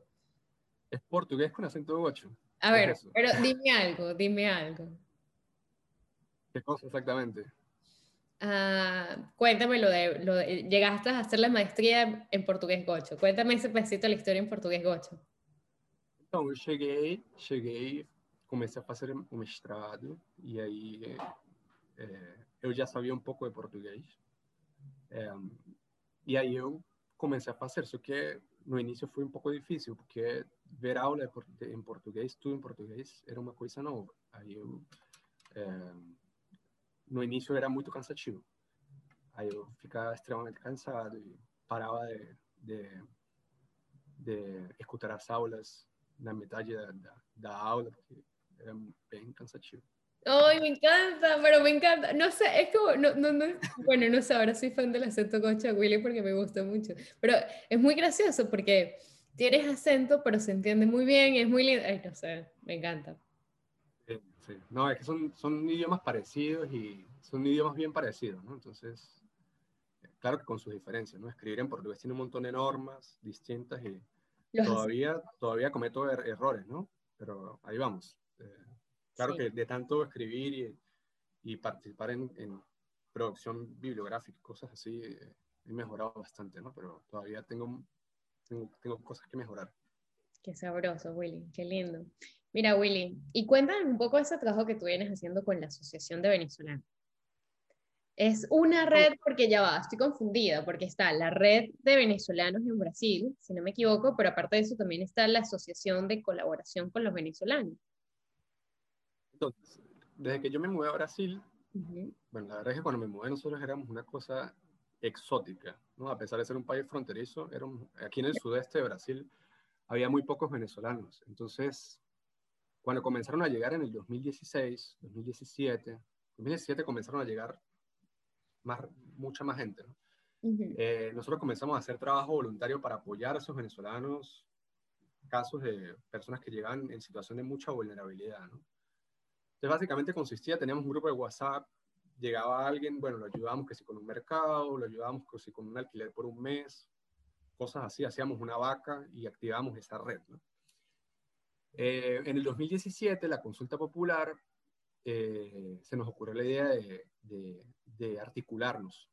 Es portugués con acento gocho. A ver, pero dime algo, dime algo. ¿Qué cosa exactamente? Uh, cuéntame lo de, lo de, llegaste a hacer la maestría en portugués gocho. Cuéntame ese pedacito de la historia en portugués gocho. Então, eu cheguei, cheguei, comecei a fazer o mestrado e aí é, eu já sabia um pouco de português. É, e aí eu comecei a fazer, só que no início foi um pouco difícil, porque ver aula em português, tudo em português, era uma coisa nova. Aí eu, é, no início era muito cansativo. Aí eu ficava extremamente cansado e parava de, de, de escutar as aulas na metade da, da, da aula, porque era bem cansativo. ¡Ay, me encanta! Pero me encanta. No sé, es como, no, no, no, bueno, no sé, ahora soy fan del acento cocha Willy porque me gusta mucho. Pero es muy gracioso porque tienes acento, pero se entiende muy bien, es muy lindo. Ay, no sé, me encanta. Sí, sí. No, es que son, son idiomas parecidos y son idiomas bien parecidos, ¿no? Entonces, claro que con sus diferencias, ¿no? Escribir en portugués tiene un montón de normas distintas y todavía, todavía cometo er, errores, ¿no? Pero ahí vamos. Eh, Claro que de tanto escribir y, y participar en, en, producción bibliográfica, cosas así, eh, he mejorado bastante, ¿no? Pero todavía tengo, tengo, tengo, cosas que mejorar. Qué sabroso, Willy, qué lindo. Mira, Willy, y cuéntame un poco de ese trabajo que tú vienes haciendo con la Asociación de Venezolanos. Es una red, porque ya va, estoy confundida, porque está la red de venezolanos en Brasil, si no me equivoco, pero aparte de eso también está la Asociación de Colaboración con los Venezolanos. Entonces, desde que yo me mudé a Brasil, bueno, la verdad es que cuando me mudé nosotros éramos una cosa exótica, ¿no? A pesar de ser un país fronterizo, aquí en el sudeste de Brasil había muy pocos venezolanos. Entonces, cuando comenzaron a llegar en el 2016, 2017, 2017 comenzaron a llegar más, mucha más gente, ¿no? eh, nosotros comenzamos a hacer trabajo voluntario para apoyar a esos venezolanos, casos de personas que llegan en situación de mucha vulnerabilidad, ¿no? Entonces, básicamente consistía, teníamos un grupo de WhatsApp, llegaba alguien, bueno, lo ayudábamos que si con un mercado, lo ayudábamos que si con un alquiler por un mes, cosas así, hacíamos una vaca y activábamos esa red. Eh, en el 2017, la consulta popular, eh, se nos ocurrió la idea de, articularnos,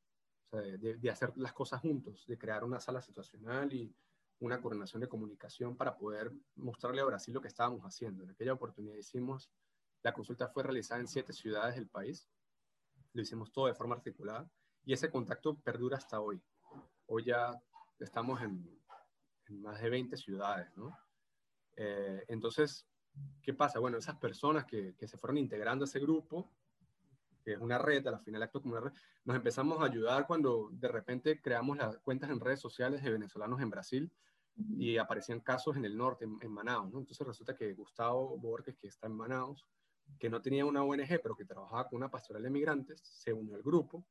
de, hacer las cosas juntos, de crear una sala situacional y una coordinación de comunicación para poder mostrarle a Brasil lo que estábamos haciendo. En aquella oportunidad hicimos, la consulta fue realizada en siete ciudades del país, lo hicimos todo de forma articulada y ese contacto perdura hasta hoy. Hoy ya estamos en, más de 20 ciudades, ¿no? Eh, entonces, ¿qué pasa? Bueno, esas personas que, que, se fueron integrando a ese grupo, que es una red, a la final acto como una red, nos empezamos a ayudar cuando de repente creamos las cuentas en redes sociales de venezolanos en Brasil y aparecían casos en el norte, en, en Manaus, ¿no? Entonces resulta que Gustavo Borges, que está en Manaus, que no tenía una ONG, pero que trabajaba con una pastoral de migrantes, se unió al grupo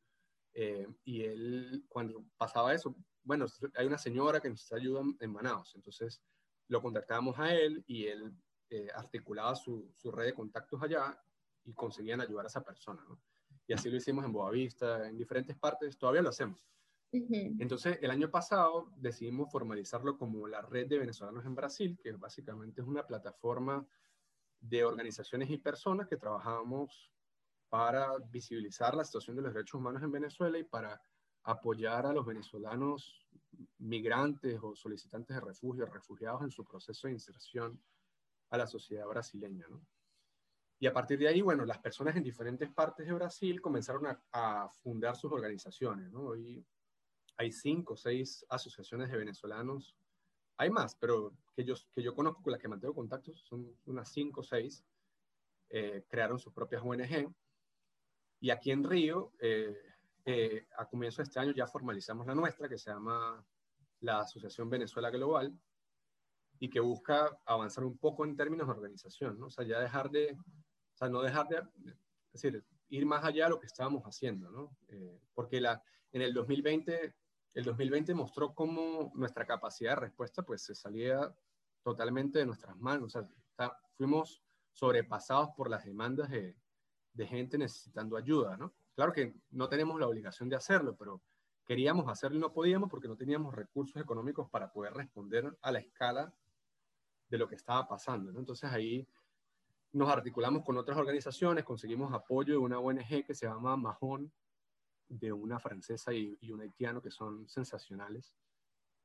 eh, y él, cuando pasaba eso, bueno, hay una señora que nos ayuda en Manaus, entonces lo contactábamos a él y él eh, articulaba su, su, red de contactos allá y conseguían ayudar a esa persona, ¿no? Y así lo hicimos en Boavista, en diferentes partes, todavía lo hacemos. Entonces, el año pasado decidimos formalizarlo como la red de venezolanos en Brasil, que básicamente es una plataforma de organizaciones y personas que trabajamos para visibilizar la situación de los derechos humanos en Venezuela y para apoyar a los venezolanos migrantes o solicitantes de refugio, refugiados en su proceso de inserción a la sociedad brasileña. Y a partir de ahí, bueno, las personas en diferentes partes de Brasil comenzaron a, fundar sus organizaciones. ¿no? Hoy hay cinco o seis asociaciones de venezolanos hay más, pero que yo, que yo conozco con las que mantengo contactos, son unas cinco o seis, eh, crearon sus propias ONG. Y aquí en Río, eh, eh, a comienzo de este año ya formalizamos la nuestra, que se llama la Asociación Venezuela Global, y que busca avanzar un poco en términos de organización, ¿no? O sea, ya dejar de, o sea, no dejar de, es decir, ir más allá de lo que estábamos haciendo, ¿no? porque la, en el 2020 el 2020 mostró cómo nuestra capacidad de respuesta pues se salía totalmente de nuestras manos. O sea, fuimos sobrepasados por las demandas de, gente necesitando ayuda, ¿no? Claro que no tenemos la obligación de hacerlo, pero queríamos hacerlo y no podíamos porque no teníamos recursos económicos para poder responder a la escala de lo que estaba pasando. Entonces ahí nos articulamos con otras organizaciones, conseguimos apoyo de una ONG que se llama Mahón, de una francesa y, un haitiano que son sensacionales.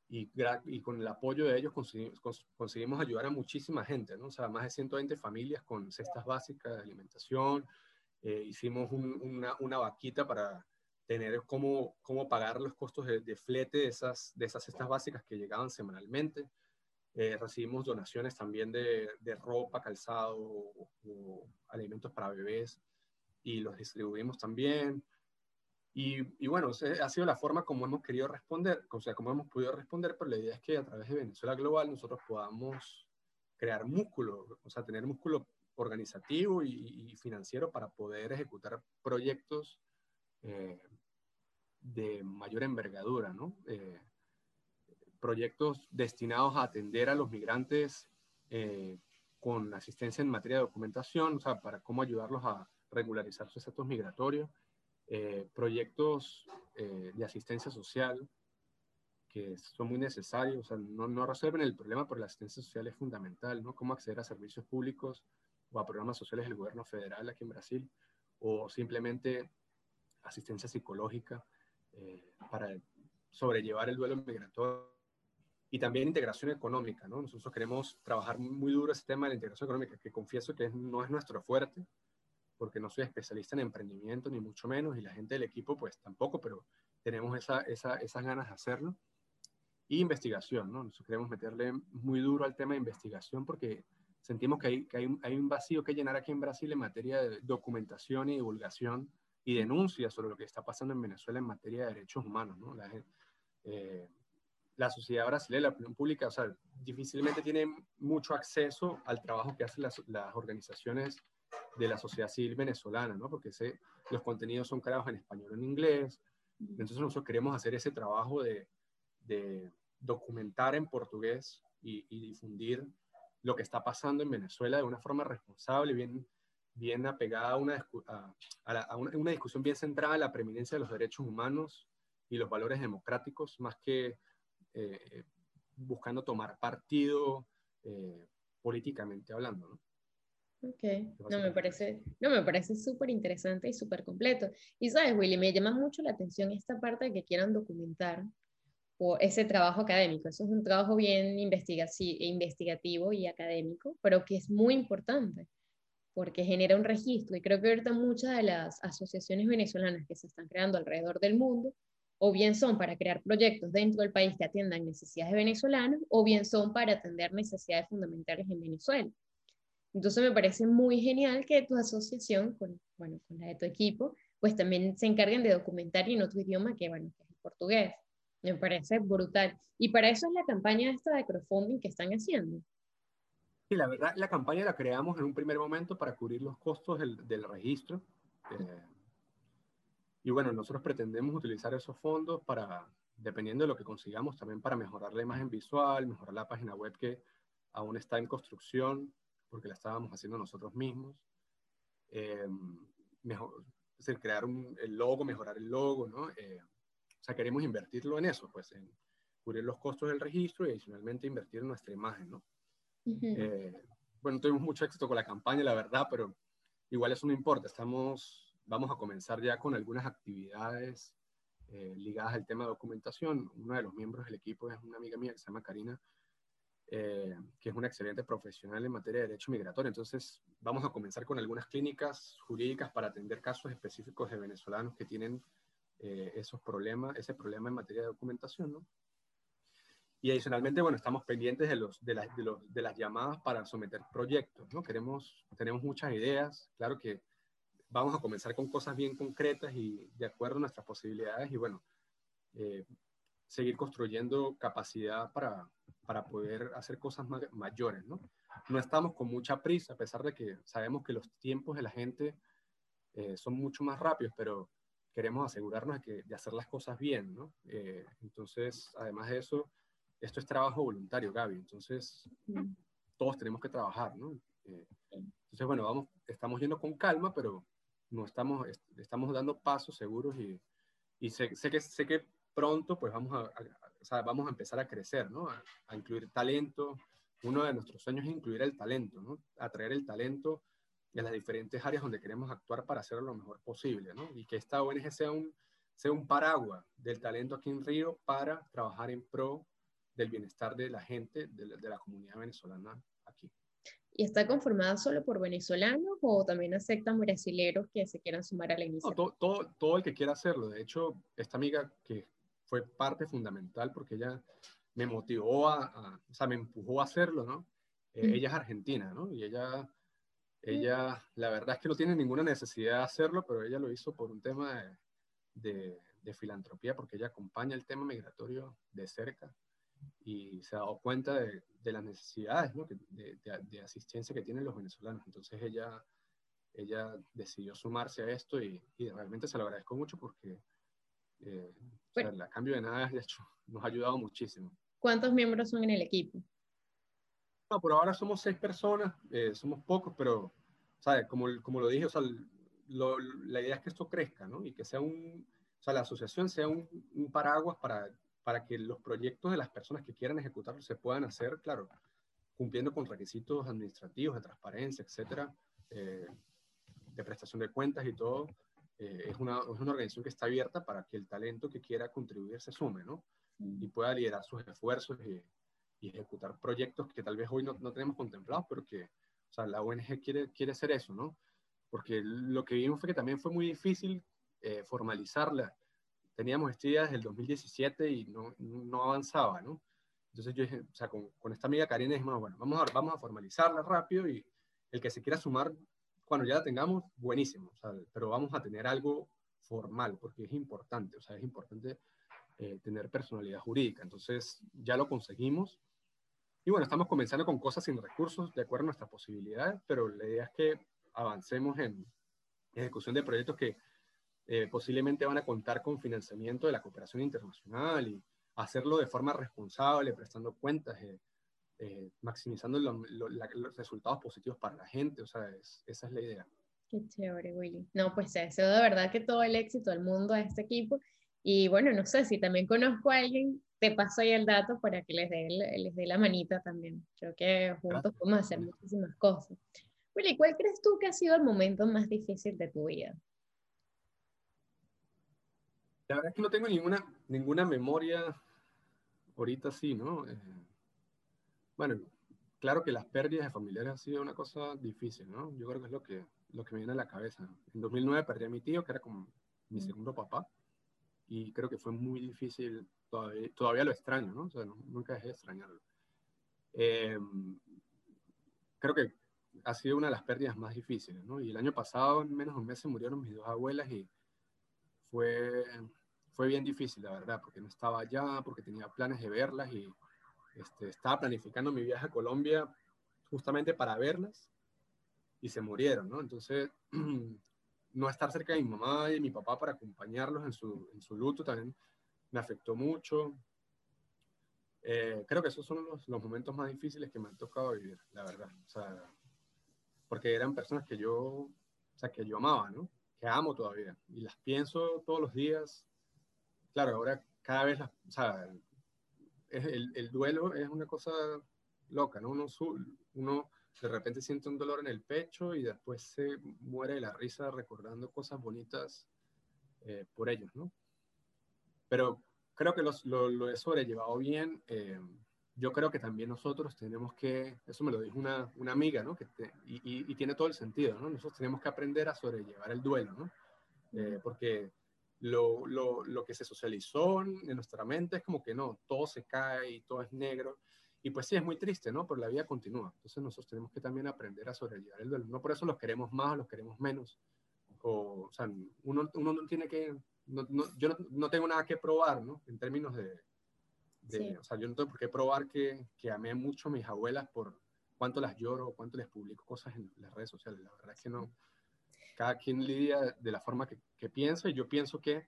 Y, y, con el apoyo de ellos conseguimos, conseguimos, ayudar a muchísima gente, ¿no? O sea, más de 120 familias con cestas básicas de alimentación. Eh, hicimos una, una, vaquita para tener cómo, cómo pagar los costos de, flete de esas, de esas cestas básicas que llegaban semanalmente. Eh, recibimos donaciones también de, de ropa, calzado o, alimentos para bebés y los distribuimos también. Y, bueno, ha sido la forma como hemos querido responder, o sea, como hemos podido responder, pero la idea es que a través de Venezuela Global nosotros podamos crear músculo, o sea, tener músculo organizativo y, financiero para poder ejecutar proyectos eh, de mayor envergadura, ¿no? Eh, proyectos destinados a atender a los migrantes eh, con asistencia en materia de documentación, o sea, para cómo ayudarlos a regularizar sus estatus migratorios eh, proyectos eh, de asistencia social que son muy necesarios, o sea, no, no, resuelven el problema, pero la asistencia social es fundamental, ¿no? Cómo acceder a servicios públicos o a programas sociales del gobierno federal aquí en Brasil, o simplemente asistencia psicológica eh, para sobrellevar el duelo migratorio y también integración económica, ¿no? Nosotros queremos trabajar muy duro ese tema de la integración económica, que confieso que no es nuestro fuerte, porque no soy especialista en emprendimiento, ni mucho menos, y la gente del equipo, pues tampoco, pero tenemos esa, esa, esas ganas de hacerlo. Y investigación, ¿no? Nosotros queremos meterle muy duro al tema de investigación porque sentimos que hay, que hay, hay un vacío que llenar aquí en Brasil en materia de documentación y divulgación y denuncia sobre lo que está pasando en Venezuela en materia de derechos humanos, ¿no? La, eh, la sociedad brasileña, la opinión pública, o sea, difícilmente tiene mucho acceso al trabajo que hacen las, las organizaciones de la sociedad civil venezolana, ¿no? Porque los contenidos son creados en español o en inglés. Entonces nosotros queremos hacer ese trabajo de, documentar en portugués y, difundir lo que está pasando en Venezuela de una forma responsable, bien, bien apegada a una, a, una, discusión bien centrada en la preeminencia de los derechos humanos y los valores democráticos, más que eh, buscando tomar partido políticamente hablando, ¿no? Ok, no me parece, no me parece súper interesante y súper completo. Y sabes, Willy, me llama mucho la atención esta parte de que quieran documentar o ese trabajo académico. Eso es un trabajo bien investigativo y académico, pero que es muy importante porque genera un registro. Y creo que ahorita muchas de las asociaciones venezolanas que se están creando alrededor del mundo, o bien son para crear proyectos dentro del país que atiendan necesidades venezolanas, o bien son para atender necesidades fundamentales en Venezuela. Entonces me parece muy genial que tu asociación, con, bueno, con la de tu equipo, pues también se encarguen de documentar en otro idioma que, bueno, que es el portugués. Me parece brutal. Y para eso es la campaña esta de crowdfunding que están haciendo. Sí, la verdad, la campaña la creamos en un primer momento para cubrir los costos del, del registro. Eh, y bueno, nosotros pretendemos utilizar esos fondos para, dependiendo de lo que consigamos, también para mejorar la imagen visual, mejorar la página web que aún está en construcción, porque la estábamos haciendo nosotros mismos. Eh, mejor, es decir, crear un, el logo, mejorar el logo, ¿no? Eh, o sea, queremos invertirlo en eso, pues en cubrir los costos del registro y adicionalmente invertir en nuestra imagen, ¿no? Eh, bueno, tuvimos mucho éxito con la campaña, la verdad, pero igual eso no importa. Estamos, vamos a comenzar ya con algunas actividades ligadas al tema de documentación. Uno de los miembros del equipo es una amiga mía que se llama Karina eh, que es una excelente profesional en materia de derecho migratorio. Entonces, vamos a comenzar con algunas clínicas jurídicas para atender casos específicos de venezolanos que tienen eh, esos problemas, ese problema en materia de documentación, ¿no? Y adicionalmente, bueno, estamos pendientes de, los, de, las, de, las llamadas para someter proyectos, ¿no? Queremos, tenemos muchas ideas, claro que vamos a comenzar con cosas bien concretas y de acuerdo a nuestras posibilidades y bueno, eh, seguir construyendo capacidad para, para poder hacer cosas mayores, ¿no? No estamos con mucha prisa, a pesar de que sabemos que los tiempos de la gente eh, son mucho más rápidos, pero queremos asegurarnos de, que, de hacer las cosas bien, ¿no? Eh, entonces, además de eso, esto es trabajo voluntario, Gaby, entonces todos tenemos que trabajar, ¿no? Eh, entonces, bueno, vamos, estamos yendo con calma, pero no estamos, estamos dando pasos seguros y, y sé, sé, que, sé que pronto pues vamos a, vamos a empezar a crecer, ¿no? A, incluir talento. Uno de nuestros sueños es incluir el talento, ¿no? Atraer el talento en las diferentes áreas donde queremos actuar para hacerlo lo mejor posible, ¿no? Y que esta ONG sea un, sea un paraguas del talento aquí en Río para trabajar en pro del bienestar de la gente, de la, de la comunidad venezolana aquí. ¿Y está conformada solo por venezolanos o también aceptan brasileros que se quieran sumar a la iniciativa? No, todo, todo, el que quiera hacerlo. De hecho, esta amiga que fue parte fundamental porque ella me motivó a, o sea, me empujó a hacerlo, ¿no? Eh, ella es argentina, ¿no? Y ella, ella, la verdad es que no tiene ninguna necesidad de hacerlo, pero ella lo hizo por un tema de, de, filantropía, porque ella acompaña el tema migratorio de cerca y se ha dado cuenta de, de las necesidades, ¿no? de, de, asistencia que tienen los venezolanos. Entonces ella, ella decidió sumarse a esto y, y realmente se lo agradezco mucho porque eh, el cambio de nada, de hecho, nos ha ayudado muchísimo. ¿Cuántos miembros son en el equipo? No, por ahora somos seis personas, eh, somos pocos, pero, ¿sabes? Como, como lo dije, o sea, la idea es que esto crezca, ¿no? Y que sea un, o sea, la asociación sea un, un, paraguas para, para que los proyectos de las personas que quieran ejecutarlos se puedan hacer, claro, cumpliendo con requisitos administrativos, de transparencia, etcétera, eh, de prestación de cuentas y todo, eh, es, una, es, una, organización que está abierta para que el talento que quiera contribuir se sume, ¿no? Y pueda liderar sus esfuerzos y, y ejecutar proyectos que tal vez hoy no, no, tenemos contemplados, pero que, o sea, la ONG quiere, quiere hacer eso, ¿no? Porque lo que vimos fue que también fue muy difícil eh, formalizarla. Teníamos esta idea desde el 2017 y no, no avanzaba, ¿no? Entonces yo dije, o sea, con, con esta amiga Karina dijimos, bueno, vamos a, vamos a formalizarla rápido y el que se quiera sumar cuando ya la tengamos, buenísimo, pero vamos a tener algo formal, porque es importante, o sea, es importante eh, tener personalidad jurídica. Entonces, ya lo conseguimos. Y bueno, estamos comenzando con cosas sin recursos, de acuerdo a nuestras posibilidades, pero la idea es que avancemos en ejecución de proyectos que eh, posiblemente van a contar con financiamiento de la cooperación internacional y hacerlo de forma responsable, prestando cuentas. Eh, eh, maximizando los resultados positivos para la gente, o sea, esa es la idea. Qué chévere, Willy. No, pues deseo de verdad que todo el éxito del mundo a este equipo. Y bueno, no sé si también conozco a alguien te paso ahí el dato para que les dé, les dé la manita también. Creo que juntos podemos hacer muchísimas cosas. Willy, ¿cuál crees tú que ha sido el momento más difícil de tu vida? La verdad es que no tengo ninguna, ninguna memoria ahorita sí, ¿no? Eh, bueno, claro que las pérdidas de familiares ha sido una cosa difícil, ¿no? Yo creo que es lo que, lo que me viene a la cabeza. En 2009 perdí a mi tío, que era como mi mm. segundo papá, y creo que fue muy difícil, todavía, todavía lo extraño, ¿no? O sea, nunca dejé de extrañarlo. Eh, creo que ha sido una de las pérdidas más difíciles, ¿no? Y el año pasado, en menos de un mes, se murieron mis dos abuelas y fue, fue bien difícil, la verdad, porque no estaba allá, porque tenía planes de verlas y este, estaba planificando mi viaje a Colombia justamente para verlas y se murieron, ¿no? Entonces, no estar cerca de mi mamá y mi papá para acompañarlos en su, en su luto también me afectó mucho. Eh, creo que esos son los, los, momentos más difíciles que me han tocado vivir, la verdad. O sea, porque eran personas que yo, o sea, que yo amaba, ¿no? Que amo todavía. Y las pienso todos los días. Claro, ahora cada vez las, o el, el, duelo es una cosa loca, ¿no? Uno, uno de repente siente un dolor en el pecho y después se muere de la risa recordando cosas bonitas eh, por ellos, ¿no? Pero creo que los, lo, lo, he sobrellevado bien. Eh, yo creo que también nosotros tenemos que, eso me lo dijo una, una amiga, ¿no? Que y, y, tiene todo el sentido, ¿no? Nosotros tenemos que aprender a sobrellevar el duelo, ¿no? Eh, porque lo, lo, lo, que se socializó en nuestra mente es como que no, todo se cae y todo es negro. Y pues sí, es muy triste, ¿no? Pero la vida continúa. Entonces nosotros tenemos que también aprender a sobrellevar el duelo. No por eso los queremos más o los queremos menos. O, o sea, uno, uno no tiene que, no, no, yo no, no, tengo nada que probar, ¿no? En términos de, de sí. o sea, yo no tengo por qué probar que, que amé mucho a mis abuelas por cuánto las lloro, cuánto les publico cosas en las redes sociales. La verdad es que no cada quien lidia de la forma que, que piensa y yo pienso que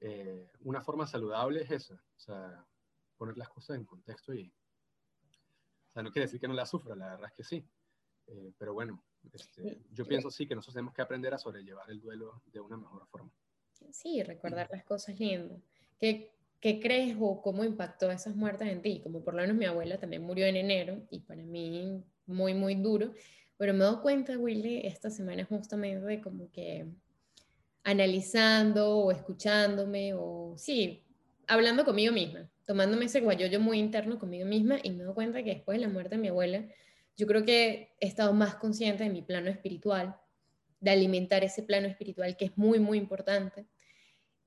eh, una forma saludable es esa, o sea, poner las cosas en contexto y, o sea, no quiere decir que no la sufra, la verdad es que sí, eh, pero bueno, este, yo pienso sí que nosotros tenemos que aprender a sobrellevar el duelo de una mejor forma. Sí, recordar las cosas lindas. ¿Qué, ¿Qué crees o cómo impactó esas muertes en ti? Como por lo menos mi abuela también murió en enero y para mí muy, muy duro. Pero me doy cuenta, Willy, esta semana justamente de como que analizando o escuchándome o sí, hablando conmigo misma, tomándome ese guayoyo muy interno conmigo misma y me doy cuenta que después de la muerte de mi abuela, yo creo que he estado más consciente de mi plano espiritual, de alimentar ese plano espiritual que es muy, muy importante.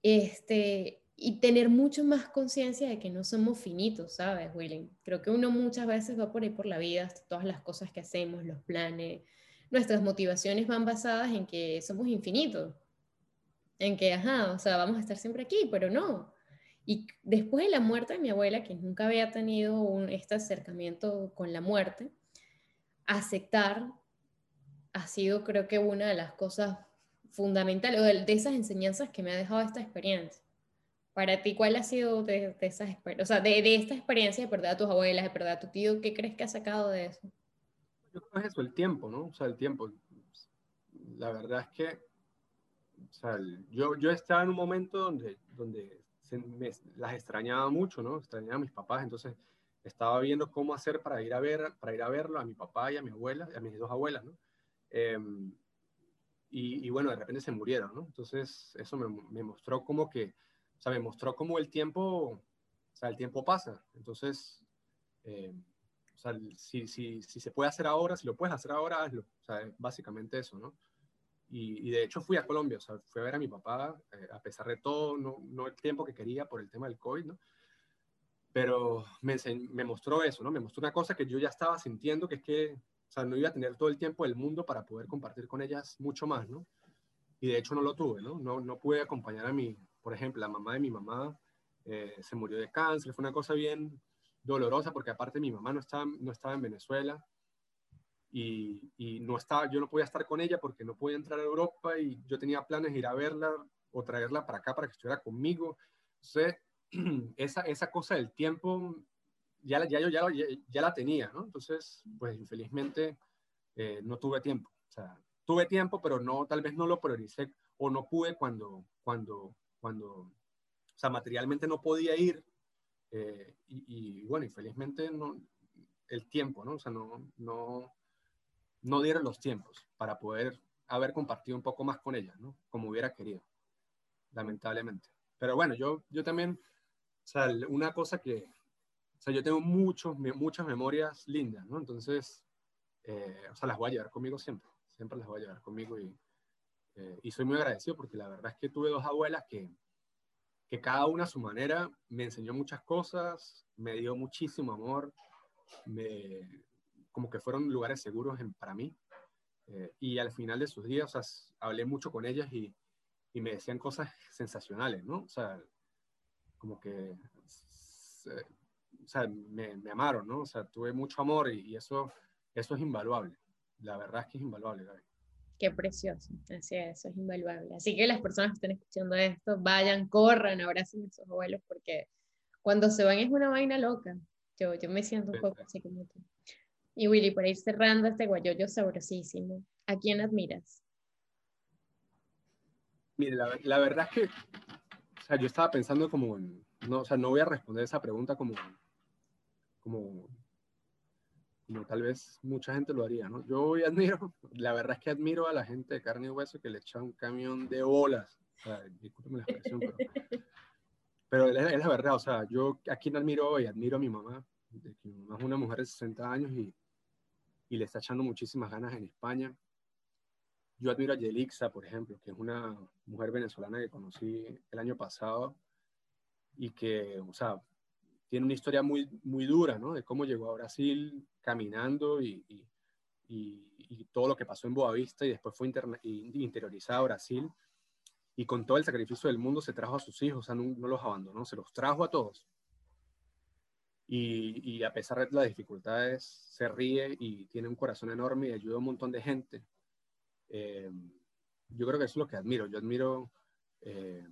Este, y tener mucho más conciencia de que no somos finitos, ¿sabes, William? Creo que uno muchas veces va por ahí por la vida, todas las cosas que hacemos, los planes, nuestras motivaciones van basadas en que somos infinitos, en que, ajá, o sea, vamos a estar siempre aquí, pero no. Y después de la muerte de mi abuela, que nunca había tenido un, este acercamiento con la muerte, aceptar ha sido creo que una de las cosas fundamentales, o de esas enseñanzas que me ha dejado esta experiencia para ti, ¿cuál ha sido de, de esas o sea, de, de, esta experiencia de perder a tus abuelas, de perder a tu tío, qué crees que ha sacado de eso? Yo creo que es eso, el tiempo, ¿no? O sea, el tiempo. La verdad es que, o sea, yo, yo estaba en un momento donde, donde se, me, las extrañaba mucho, ¿no? Extrañaba a mis papás, entonces estaba viendo cómo hacer para ir a ver, para ir a verlo a mi papá y a mi abuela, a mis dos abuelas, ¿no? Eh, y, y, bueno, de repente se murieron, ¿no? Entonces eso me, me mostró como que o sea, me mostró cómo el tiempo, o sea, el tiempo pasa. Entonces, eh, o sea, si, si, si, se puede hacer ahora, si lo puedes hacer ahora, hazlo. O sea, básicamente eso, ¿no? Y, y, de hecho fui a Colombia, o sea, fui a ver a mi papá, eh, a pesar de todo, no, no, el tiempo que quería por el tema del COVID, ¿no? Pero me, me mostró eso, ¿no? Me mostró una cosa que yo ya estaba sintiendo, que es que, o sea, no iba a tener todo el tiempo del mundo para poder compartir con ellas mucho más, ¿no? Y de hecho no lo tuve, ¿no? No, no pude acompañar a mi, por ejemplo, la mamá de mi mamá eh, se murió de cáncer, fue una cosa bien dolorosa porque aparte mi mamá no estaba, no estaba en Venezuela y, y, no estaba, yo no podía estar con ella porque no podía entrar a Europa y yo tenía planes de ir a verla o traerla para acá para que estuviera conmigo. Entonces, esa, esa cosa del tiempo ya, ya yo ya, ya, ya, la tenía, ¿no? Entonces, pues infelizmente eh, no tuve tiempo. O sea, tuve tiempo, pero no, tal vez no lo prioricé o no pude cuando, cuando, cuando, o sea, materialmente no podía ir, Eh, y, bueno, y felizmente no, el tiempo, ¿no? O sea, no, no, no dieron los tiempos para poder haber compartido un poco más con ella, ¿no? Como hubiera querido, lamentablemente. Pero bueno, yo, yo también, o sea, una cosa que, o sea, yo tengo muchos, muchas memorias lindas, ¿no? Entonces, eh, o sea, las voy a llevar conmigo siempre, siempre las voy a llevar conmigo y, eh, y soy muy agradecido porque la verdad es que tuve dos abuelas que, que cada una a su manera me enseñó muchas cosas, me dio muchísimo amor, me, como que fueron lugares seguros para mí. Eh, y al final de sus días, o sea, hablé mucho con ellas y, y, me decían cosas sensacionales, ¿no? O sea, como que, o sea, me, me, amaron, ¿no? O sea, tuve mucho amor y, y, eso, eso es invaluable. La verdad es que es invaluable, Gaby. Qué precioso, así es, eso es invaluable. Así que las personas que estén escuchando esto, vayan, corran, abracen a sus abuelos, porque cuando se van es una vaina loca. Yo, yo me siento un poco así como tú. Y Willy, para ir cerrando este guayoyo sabrosísimo, ¿a quién admiras? Mire, la, la, verdad es que, o sea, yo estaba pensando como, no, o sea, no voy a responder esa pregunta como, como como tal vez mucha gente lo haría, ¿no? Yo hoy admiro, la verdad es que admiro a la gente de carne y hueso que le echa un camión de bolas. O sea, discúlpeme la expresión, pero, pero es, la verdad, o sea, yo a quien admiro hoy, admiro a mi mamá, de que mi mamá es una mujer de 60 años y, y le está echando muchísimas ganas en España. Yo admiro a Yelixa, por ejemplo, que es una mujer venezolana que conocí el año pasado y que, o sea, tiene una historia muy, muy dura, ¿no? De cómo llegó a Brasil caminando y, y, y, todo lo que pasó en Boavista y después fue interiorizada a Brasil. Y con todo el sacrificio del mundo se trajo a sus hijos, o sea, no, no los abandonó, se los trajo a todos. Y, a pesar de las dificultades, se ríe y tiene un corazón enorme y ayuda a un montón de gente. Eh, yo creo que eso es lo que admiro. Yo admiro, eh,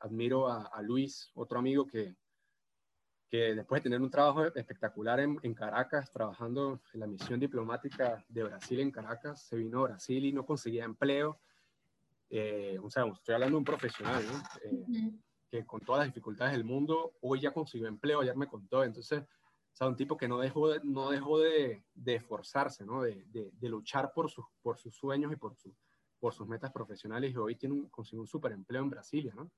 admiro a, a, Luis, otro amigo que, que después de tener un trabajo espectacular en, Caracas, trabajando en la misión diplomática de Brasil en Caracas, se vino a Brasil y no conseguía empleo. Eh, o sea, estoy hablando de un profesional, ¿no? Eh, que con todas las dificultades del mundo, hoy ya consiguió empleo, ayer me contó. Entonces, o sea, un tipo que no dejó de, no dejó de, de esforzarse, ¿no? De, de, luchar por sus, por sus sueños y por, su, por sus metas profesionales y hoy tiene un, consiguió un super empleo en Brasilia, ¿no?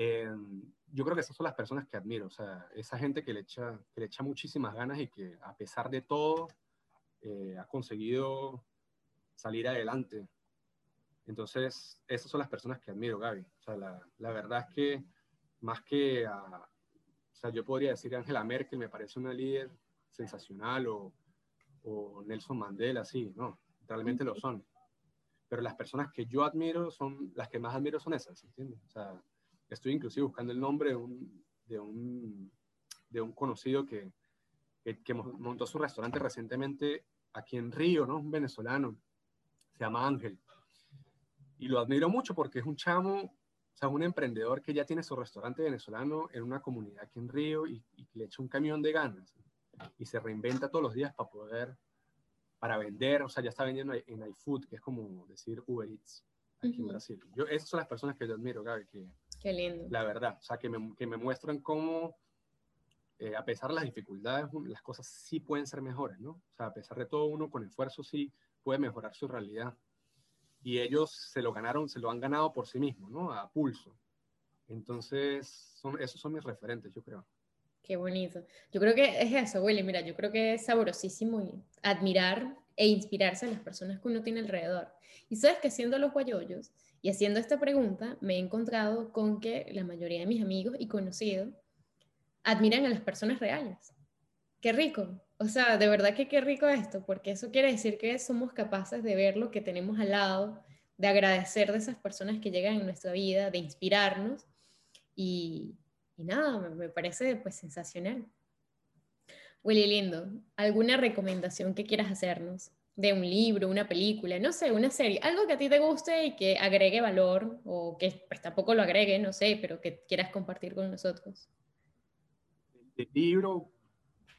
Eh, yo creo que esas son las personas que admiro, o sea, esa gente que le echa, que le echa muchísimas ganas y que a pesar de todo eh, ha conseguido salir adelante. Entonces, esas son las personas que admiro, Gaby. O sea, la, la verdad es que más que a, o sea, yo podría decir Angela Merkel me parece una líder sensacional o, o Nelson Mandela, sí, no, realmente lo son. Pero las personas que yo admiro son, las que más admiro son esas, ¿entiendes? O sea, estoy inclusive buscando el nombre de un, de un, de un conocido que, que, montó su restaurante recientemente aquí en Río, ¿no? Un venezolano, se llama Ángel. Y lo admiro mucho porque es un chamo, o sea, un emprendedor que ya tiene su restaurante venezolano en una comunidad aquí en Río y, le echa un camión de ganas y se reinventa todos los días para poder, para vender, o sea, ya está vendiendo en iFood, que es como decir Uber Eats aquí en Brasil. Yo, esas son las personas que yo admiro, Gaby, que, Qué lindo. La verdad, o sea, que me, que me muestran cómo, eh, a pesar de las dificultades, las cosas sí pueden ser mejores, ¿no? O sea, a pesar de todo, uno con esfuerzo sí puede mejorar su realidad. Y ellos se lo ganaron, se lo han ganado por sí mismos, ¿no? A pulso. Entonces, son, esos son mis referentes, yo creo. Qué bonito. Yo creo que es eso, Willy. Mira, yo creo que es sabrosísimo admirar e inspirarse en las personas que uno tiene alrededor. Y sabes que siendo los guayoyos, y haciendo esta pregunta me he encontrado con que la mayoría de mis amigos y conocidos admiran a las personas reales. Qué rico. O sea, de verdad que qué rico esto, porque eso quiere decir que somos capaces de ver lo que tenemos al lado, de agradecer de esas personas que llegan en nuestra vida, de inspirarnos. Y, y nada, me parece pues sensacional. Willy Lindo, ¿alguna recomendación que quieras hacernos? De un libro, una película, no sé, una serie, algo que a ti te guste y que agregue valor o que pues tampoco lo agregue, no sé, pero que quieras compartir con nosotros. El libro,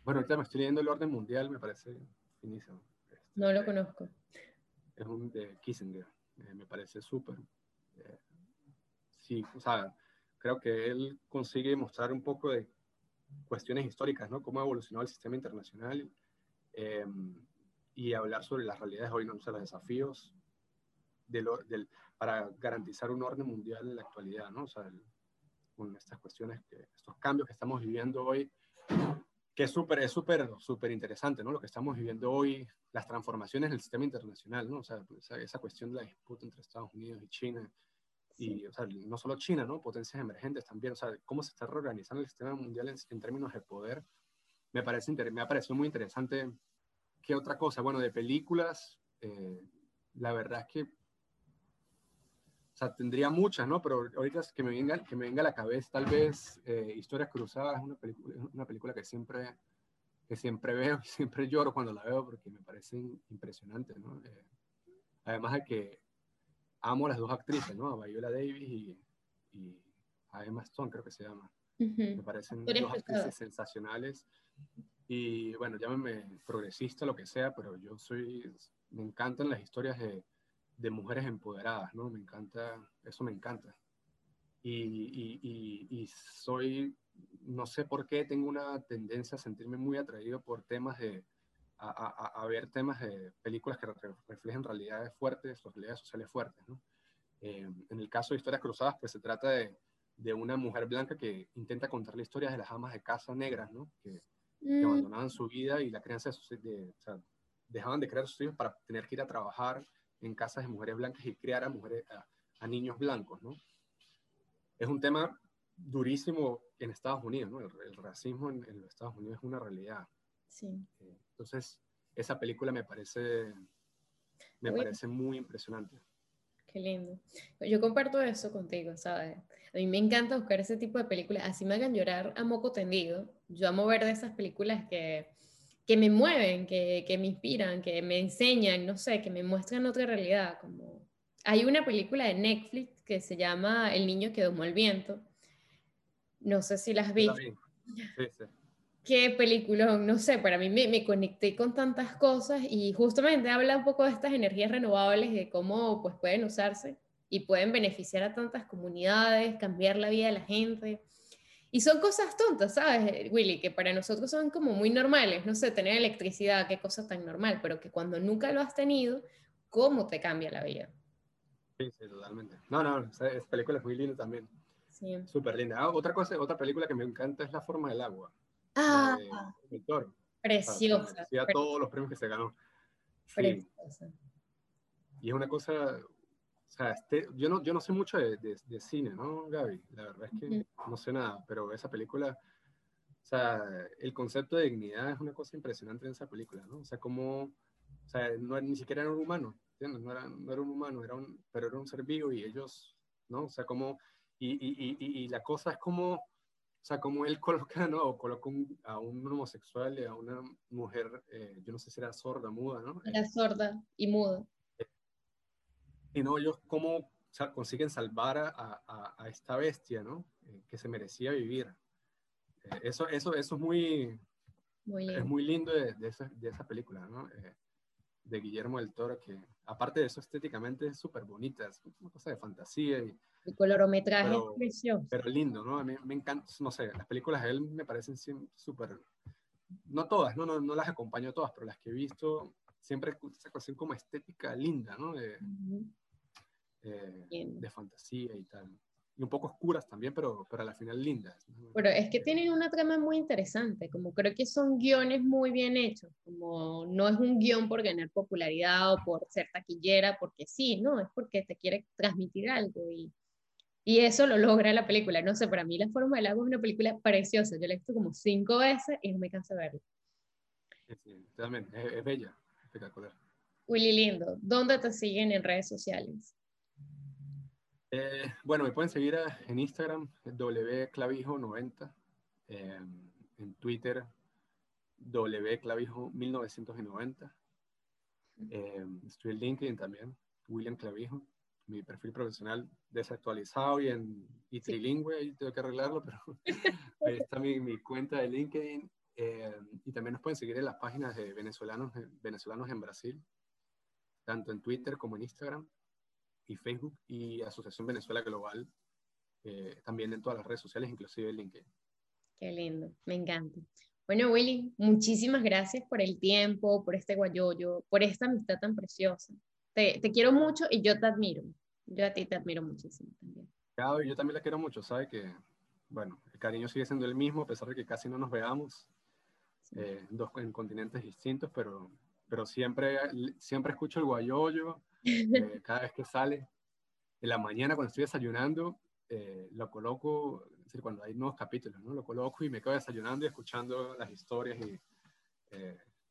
bueno, ahorita me estoy leyendo El Orden Mundial, me parece finísimo. no lo conozco. Es un de Kissinger, eh, me parece súper. Eh, sí, o sea, creo que él consigue mostrar un poco de cuestiones históricas, ¿no? Cómo ha evolucionado el sistema internacional eh, y hablar sobre las realidades hoy, ¿no? O sea, los desafíos del, del, para garantizar un orden mundial en la actualidad, ¿no? O sea, el, con estas cuestiones, que, estos cambios que estamos viviendo hoy, que es súper, es súper, súper interesante, ¿no? Lo que estamos viviendo hoy, las transformaciones en el sistema internacional, ¿no? O sea, esa, esa cuestión de la disputa entre Estados Unidos y China, y o sea, no solo China, ¿no? Potencias emergentes también, o sea, cómo se está reorganizando el sistema mundial en, en términos de poder, me, parece, me ha parecido muy interesante. ¿Qué otra cosa? Bueno, de películas, eh, la verdad es que, o sea, tendría muchas, ¿no? Pero ahorita que me venga, que me venga a la cabeza, tal vez eh, Historias Cruzadas es una película, una película que siempre que siempre veo y siempre lloro cuando la veo porque me parecen impresionantes, ¿no? Eh, además de que amo a las dos actrices, ¿no? A Viola Davis y, y a Emma Stone, creo que se llama. Uh -huh. Me parecen dos actrices sensacionales. Y bueno, llámeme progresista, lo que sea, pero yo soy, me encantan las historias de, de mujeres empoderadas, ¿no? Me encanta, eso me encanta. Y, y, y, y, soy, no sé por qué, tengo una tendencia a sentirme muy atraído por temas de, a, a, a, ver temas de películas que reflejen realidades fuertes, realidades sociales fuertes. ¿no? Eh, en el caso de Historias Cruzadas, pues se trata de, de, una mujer blanca que intenta contar la historia de las amas de casa negras, ¿no? que. Que abandonaban su vida y la crianza de sus, de, o sea, dejaban de crear sus hijos para tener que ir a trabajar en casas de mujeres blancas y criar a, mujeres, a, a niños blancos. ¿no? Es un tema durísimo en Estados Unidos, ¿no? el, el racismo en, en los Estados Unidos es una realidad. Sí. Entonces, esa película me parece, me Uy. parece muy impresionante. Qué lindo. Yo comparto eso contigo, ¿sabes? A mí me encanta buscar ese tipo de películas, así me hagan llorar a moco tendido. Yo amo ver de esas películas que, que me mueven, que, que me inspiran, que me enseñan, no sé, que me muestran otra realidad. Como... Hay una película de Netflix que se llama El niño que domó el viento. No sé si la has visto. Sí, sí qué película, no sé, para mí me, me, conecté con tantas cosas y justamente habla un poco de estas energías renovables, de cómo pues pueden usarse y pueden beneficiar a tantas comunidades, cambiar la vida de la gente. Y son cosas tontas, ¿sabes, Willy? Que para nosotros son como muy normales, no sé, tener electricidad, qué cosa tan normal, pero que cuando nunca lo has tenido, ¿cómo te cambia la vida? Sí, sí, totalmente. No, no, esa, película es muy linda también. Sí. Súper linda. Ah, otra cosa, otra película que me encanta es La forma del agua. Ah, de. Preciosa. Y a todos los premios que se ganó. Sí. Preciosa. Y es una cosa, o sea, este, yo, no, yo no sé mucho de, de, de, cine, ¿no, Gaby? La verdad es que no sé nada, pero esa película, o sea, el concepto de dignidad es una cosa impresionante en esa película, ¿no? O sea, como, o sea, no, ni siquiera era un humano, ¿entiendes? No era, no era un humano, era un, pero era un ser vivo y ellos, ¿no? O sea, como, y, y, y, y la cosa es como, o sea, como él coloca, ¿no? O coloca un, a un homosexual y a una mujer, eh, yo no sé si era sorda, muda, ¿no? Era sorda y muda. Y no, ellos cómo o sea, consiguen salvar a, a, a, esta bestia, ¿no? Eh, que se merecía vivir. Eh, eso, eso, eso es muy, muy es muy lindo de, de, esa, de esa película, ¿no? Eh, de Guillermo del Toro, que aparte de eso estéticamente es súper bonita, es una cosa de fantasía y, el colorometraje pero, es precioso. Pero lindo, ¿no? A mí me encanta, no sé, las películas de él me parecen súper, no todas, ¿no? ¿no? No las acompaño todas, pero las que he visto, siempre esa cuestión como estética linda, ¿no? De, uh -huh. eh, de fantasía y tal. Y un poco oscuras también, pero, pero a la final lindas. ¿no? Pero es que tienen una trama muy interesante, como creo que son guiones muy bien hechos, como no es un guion por ganar popularidad o por ser taquillera, porque sí, no, es porque te quiere transmitir algo y y eso lo logra la película. No sé, para mí La Forma del Agua es una película preciosa. Yo la he visto como cinco veces y no me canso de verla. Sí, sí, es, es, bella, espectacular. Willy Lindo, ¿dónde te siguen en redes sociales? Eh, bueno, me pueden seguir a, en Instagram, wclavijo90, eh, en Twitter, wclavijo1990. Eh, estoy en LinkedIn también, William Clavijo mi perfil profesional desactualizado y, en, y trilingüe, ahí tengo que arreglarlo, pero ahí está mi, mi, cuenta de LinkedIn. Eh, y también nos pueden seguir en las páginas de venezolanos, venezolanos en Brasil, tanto en Twitter como en Instagram y Facebook y Asociación Venezuela Global eh, también en todas las redes sociales, inclusive LinkedIn. Qué lindo, me encanta. Bueno, Willy, muchísimas gracias por el tiempo, por este guayoyo, por esta amistad tan preciosa. Te, te quiero mucho y yo te admiro. Yo a ti te admiro muchísimo también. Claro, yo también la quiero mucho, sabe que, bueno, el cariño sigue siendo el mismo, a pesar de que casi no nos veamos, eh, dos en continentes distintos, pero, pero siempre, siempre escucho el guayoyo eh, cada vez que sale. En la mañana cuando estoy desayunando, eh, lo coloco, es decir, cuando hay nuevos capítulos, ¿no? Lo coloco y me quedo desayunando y escuchando las historias y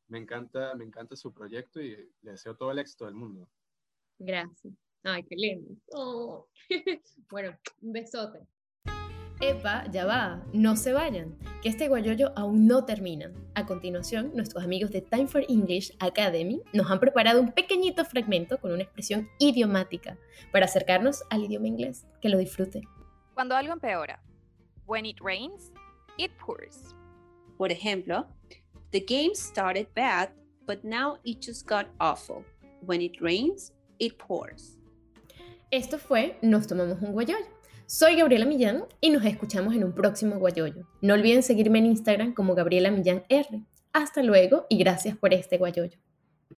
me encanta, me encanta su proyecto y le deseo todo el éxito del mundo. Gracias. Ay, qué lindo. Oh. bueno, un besote. Epa, ya va, no se vayan, que este guayoyo aún no termina. A continuación, nuestros amigos de Time for English Academy nos han preparado un pequeñito fragmento con una expresión idiomática para acercarnos al idioma inglés. Que lo disfrute. Cuando algo empeora. When it rains, it pours. Por ejemplo, the game started bad, but now it just got awful. When it rains, it pours. Esto fue Nos Tomamos un Guayoyo. Soy Gabriela Millán y nos escuchamos en un próximo Guayoyo. No olviden seguirme en Instagram como Gabriela Millán R. Hasta luego y gracias por este Guayoyo.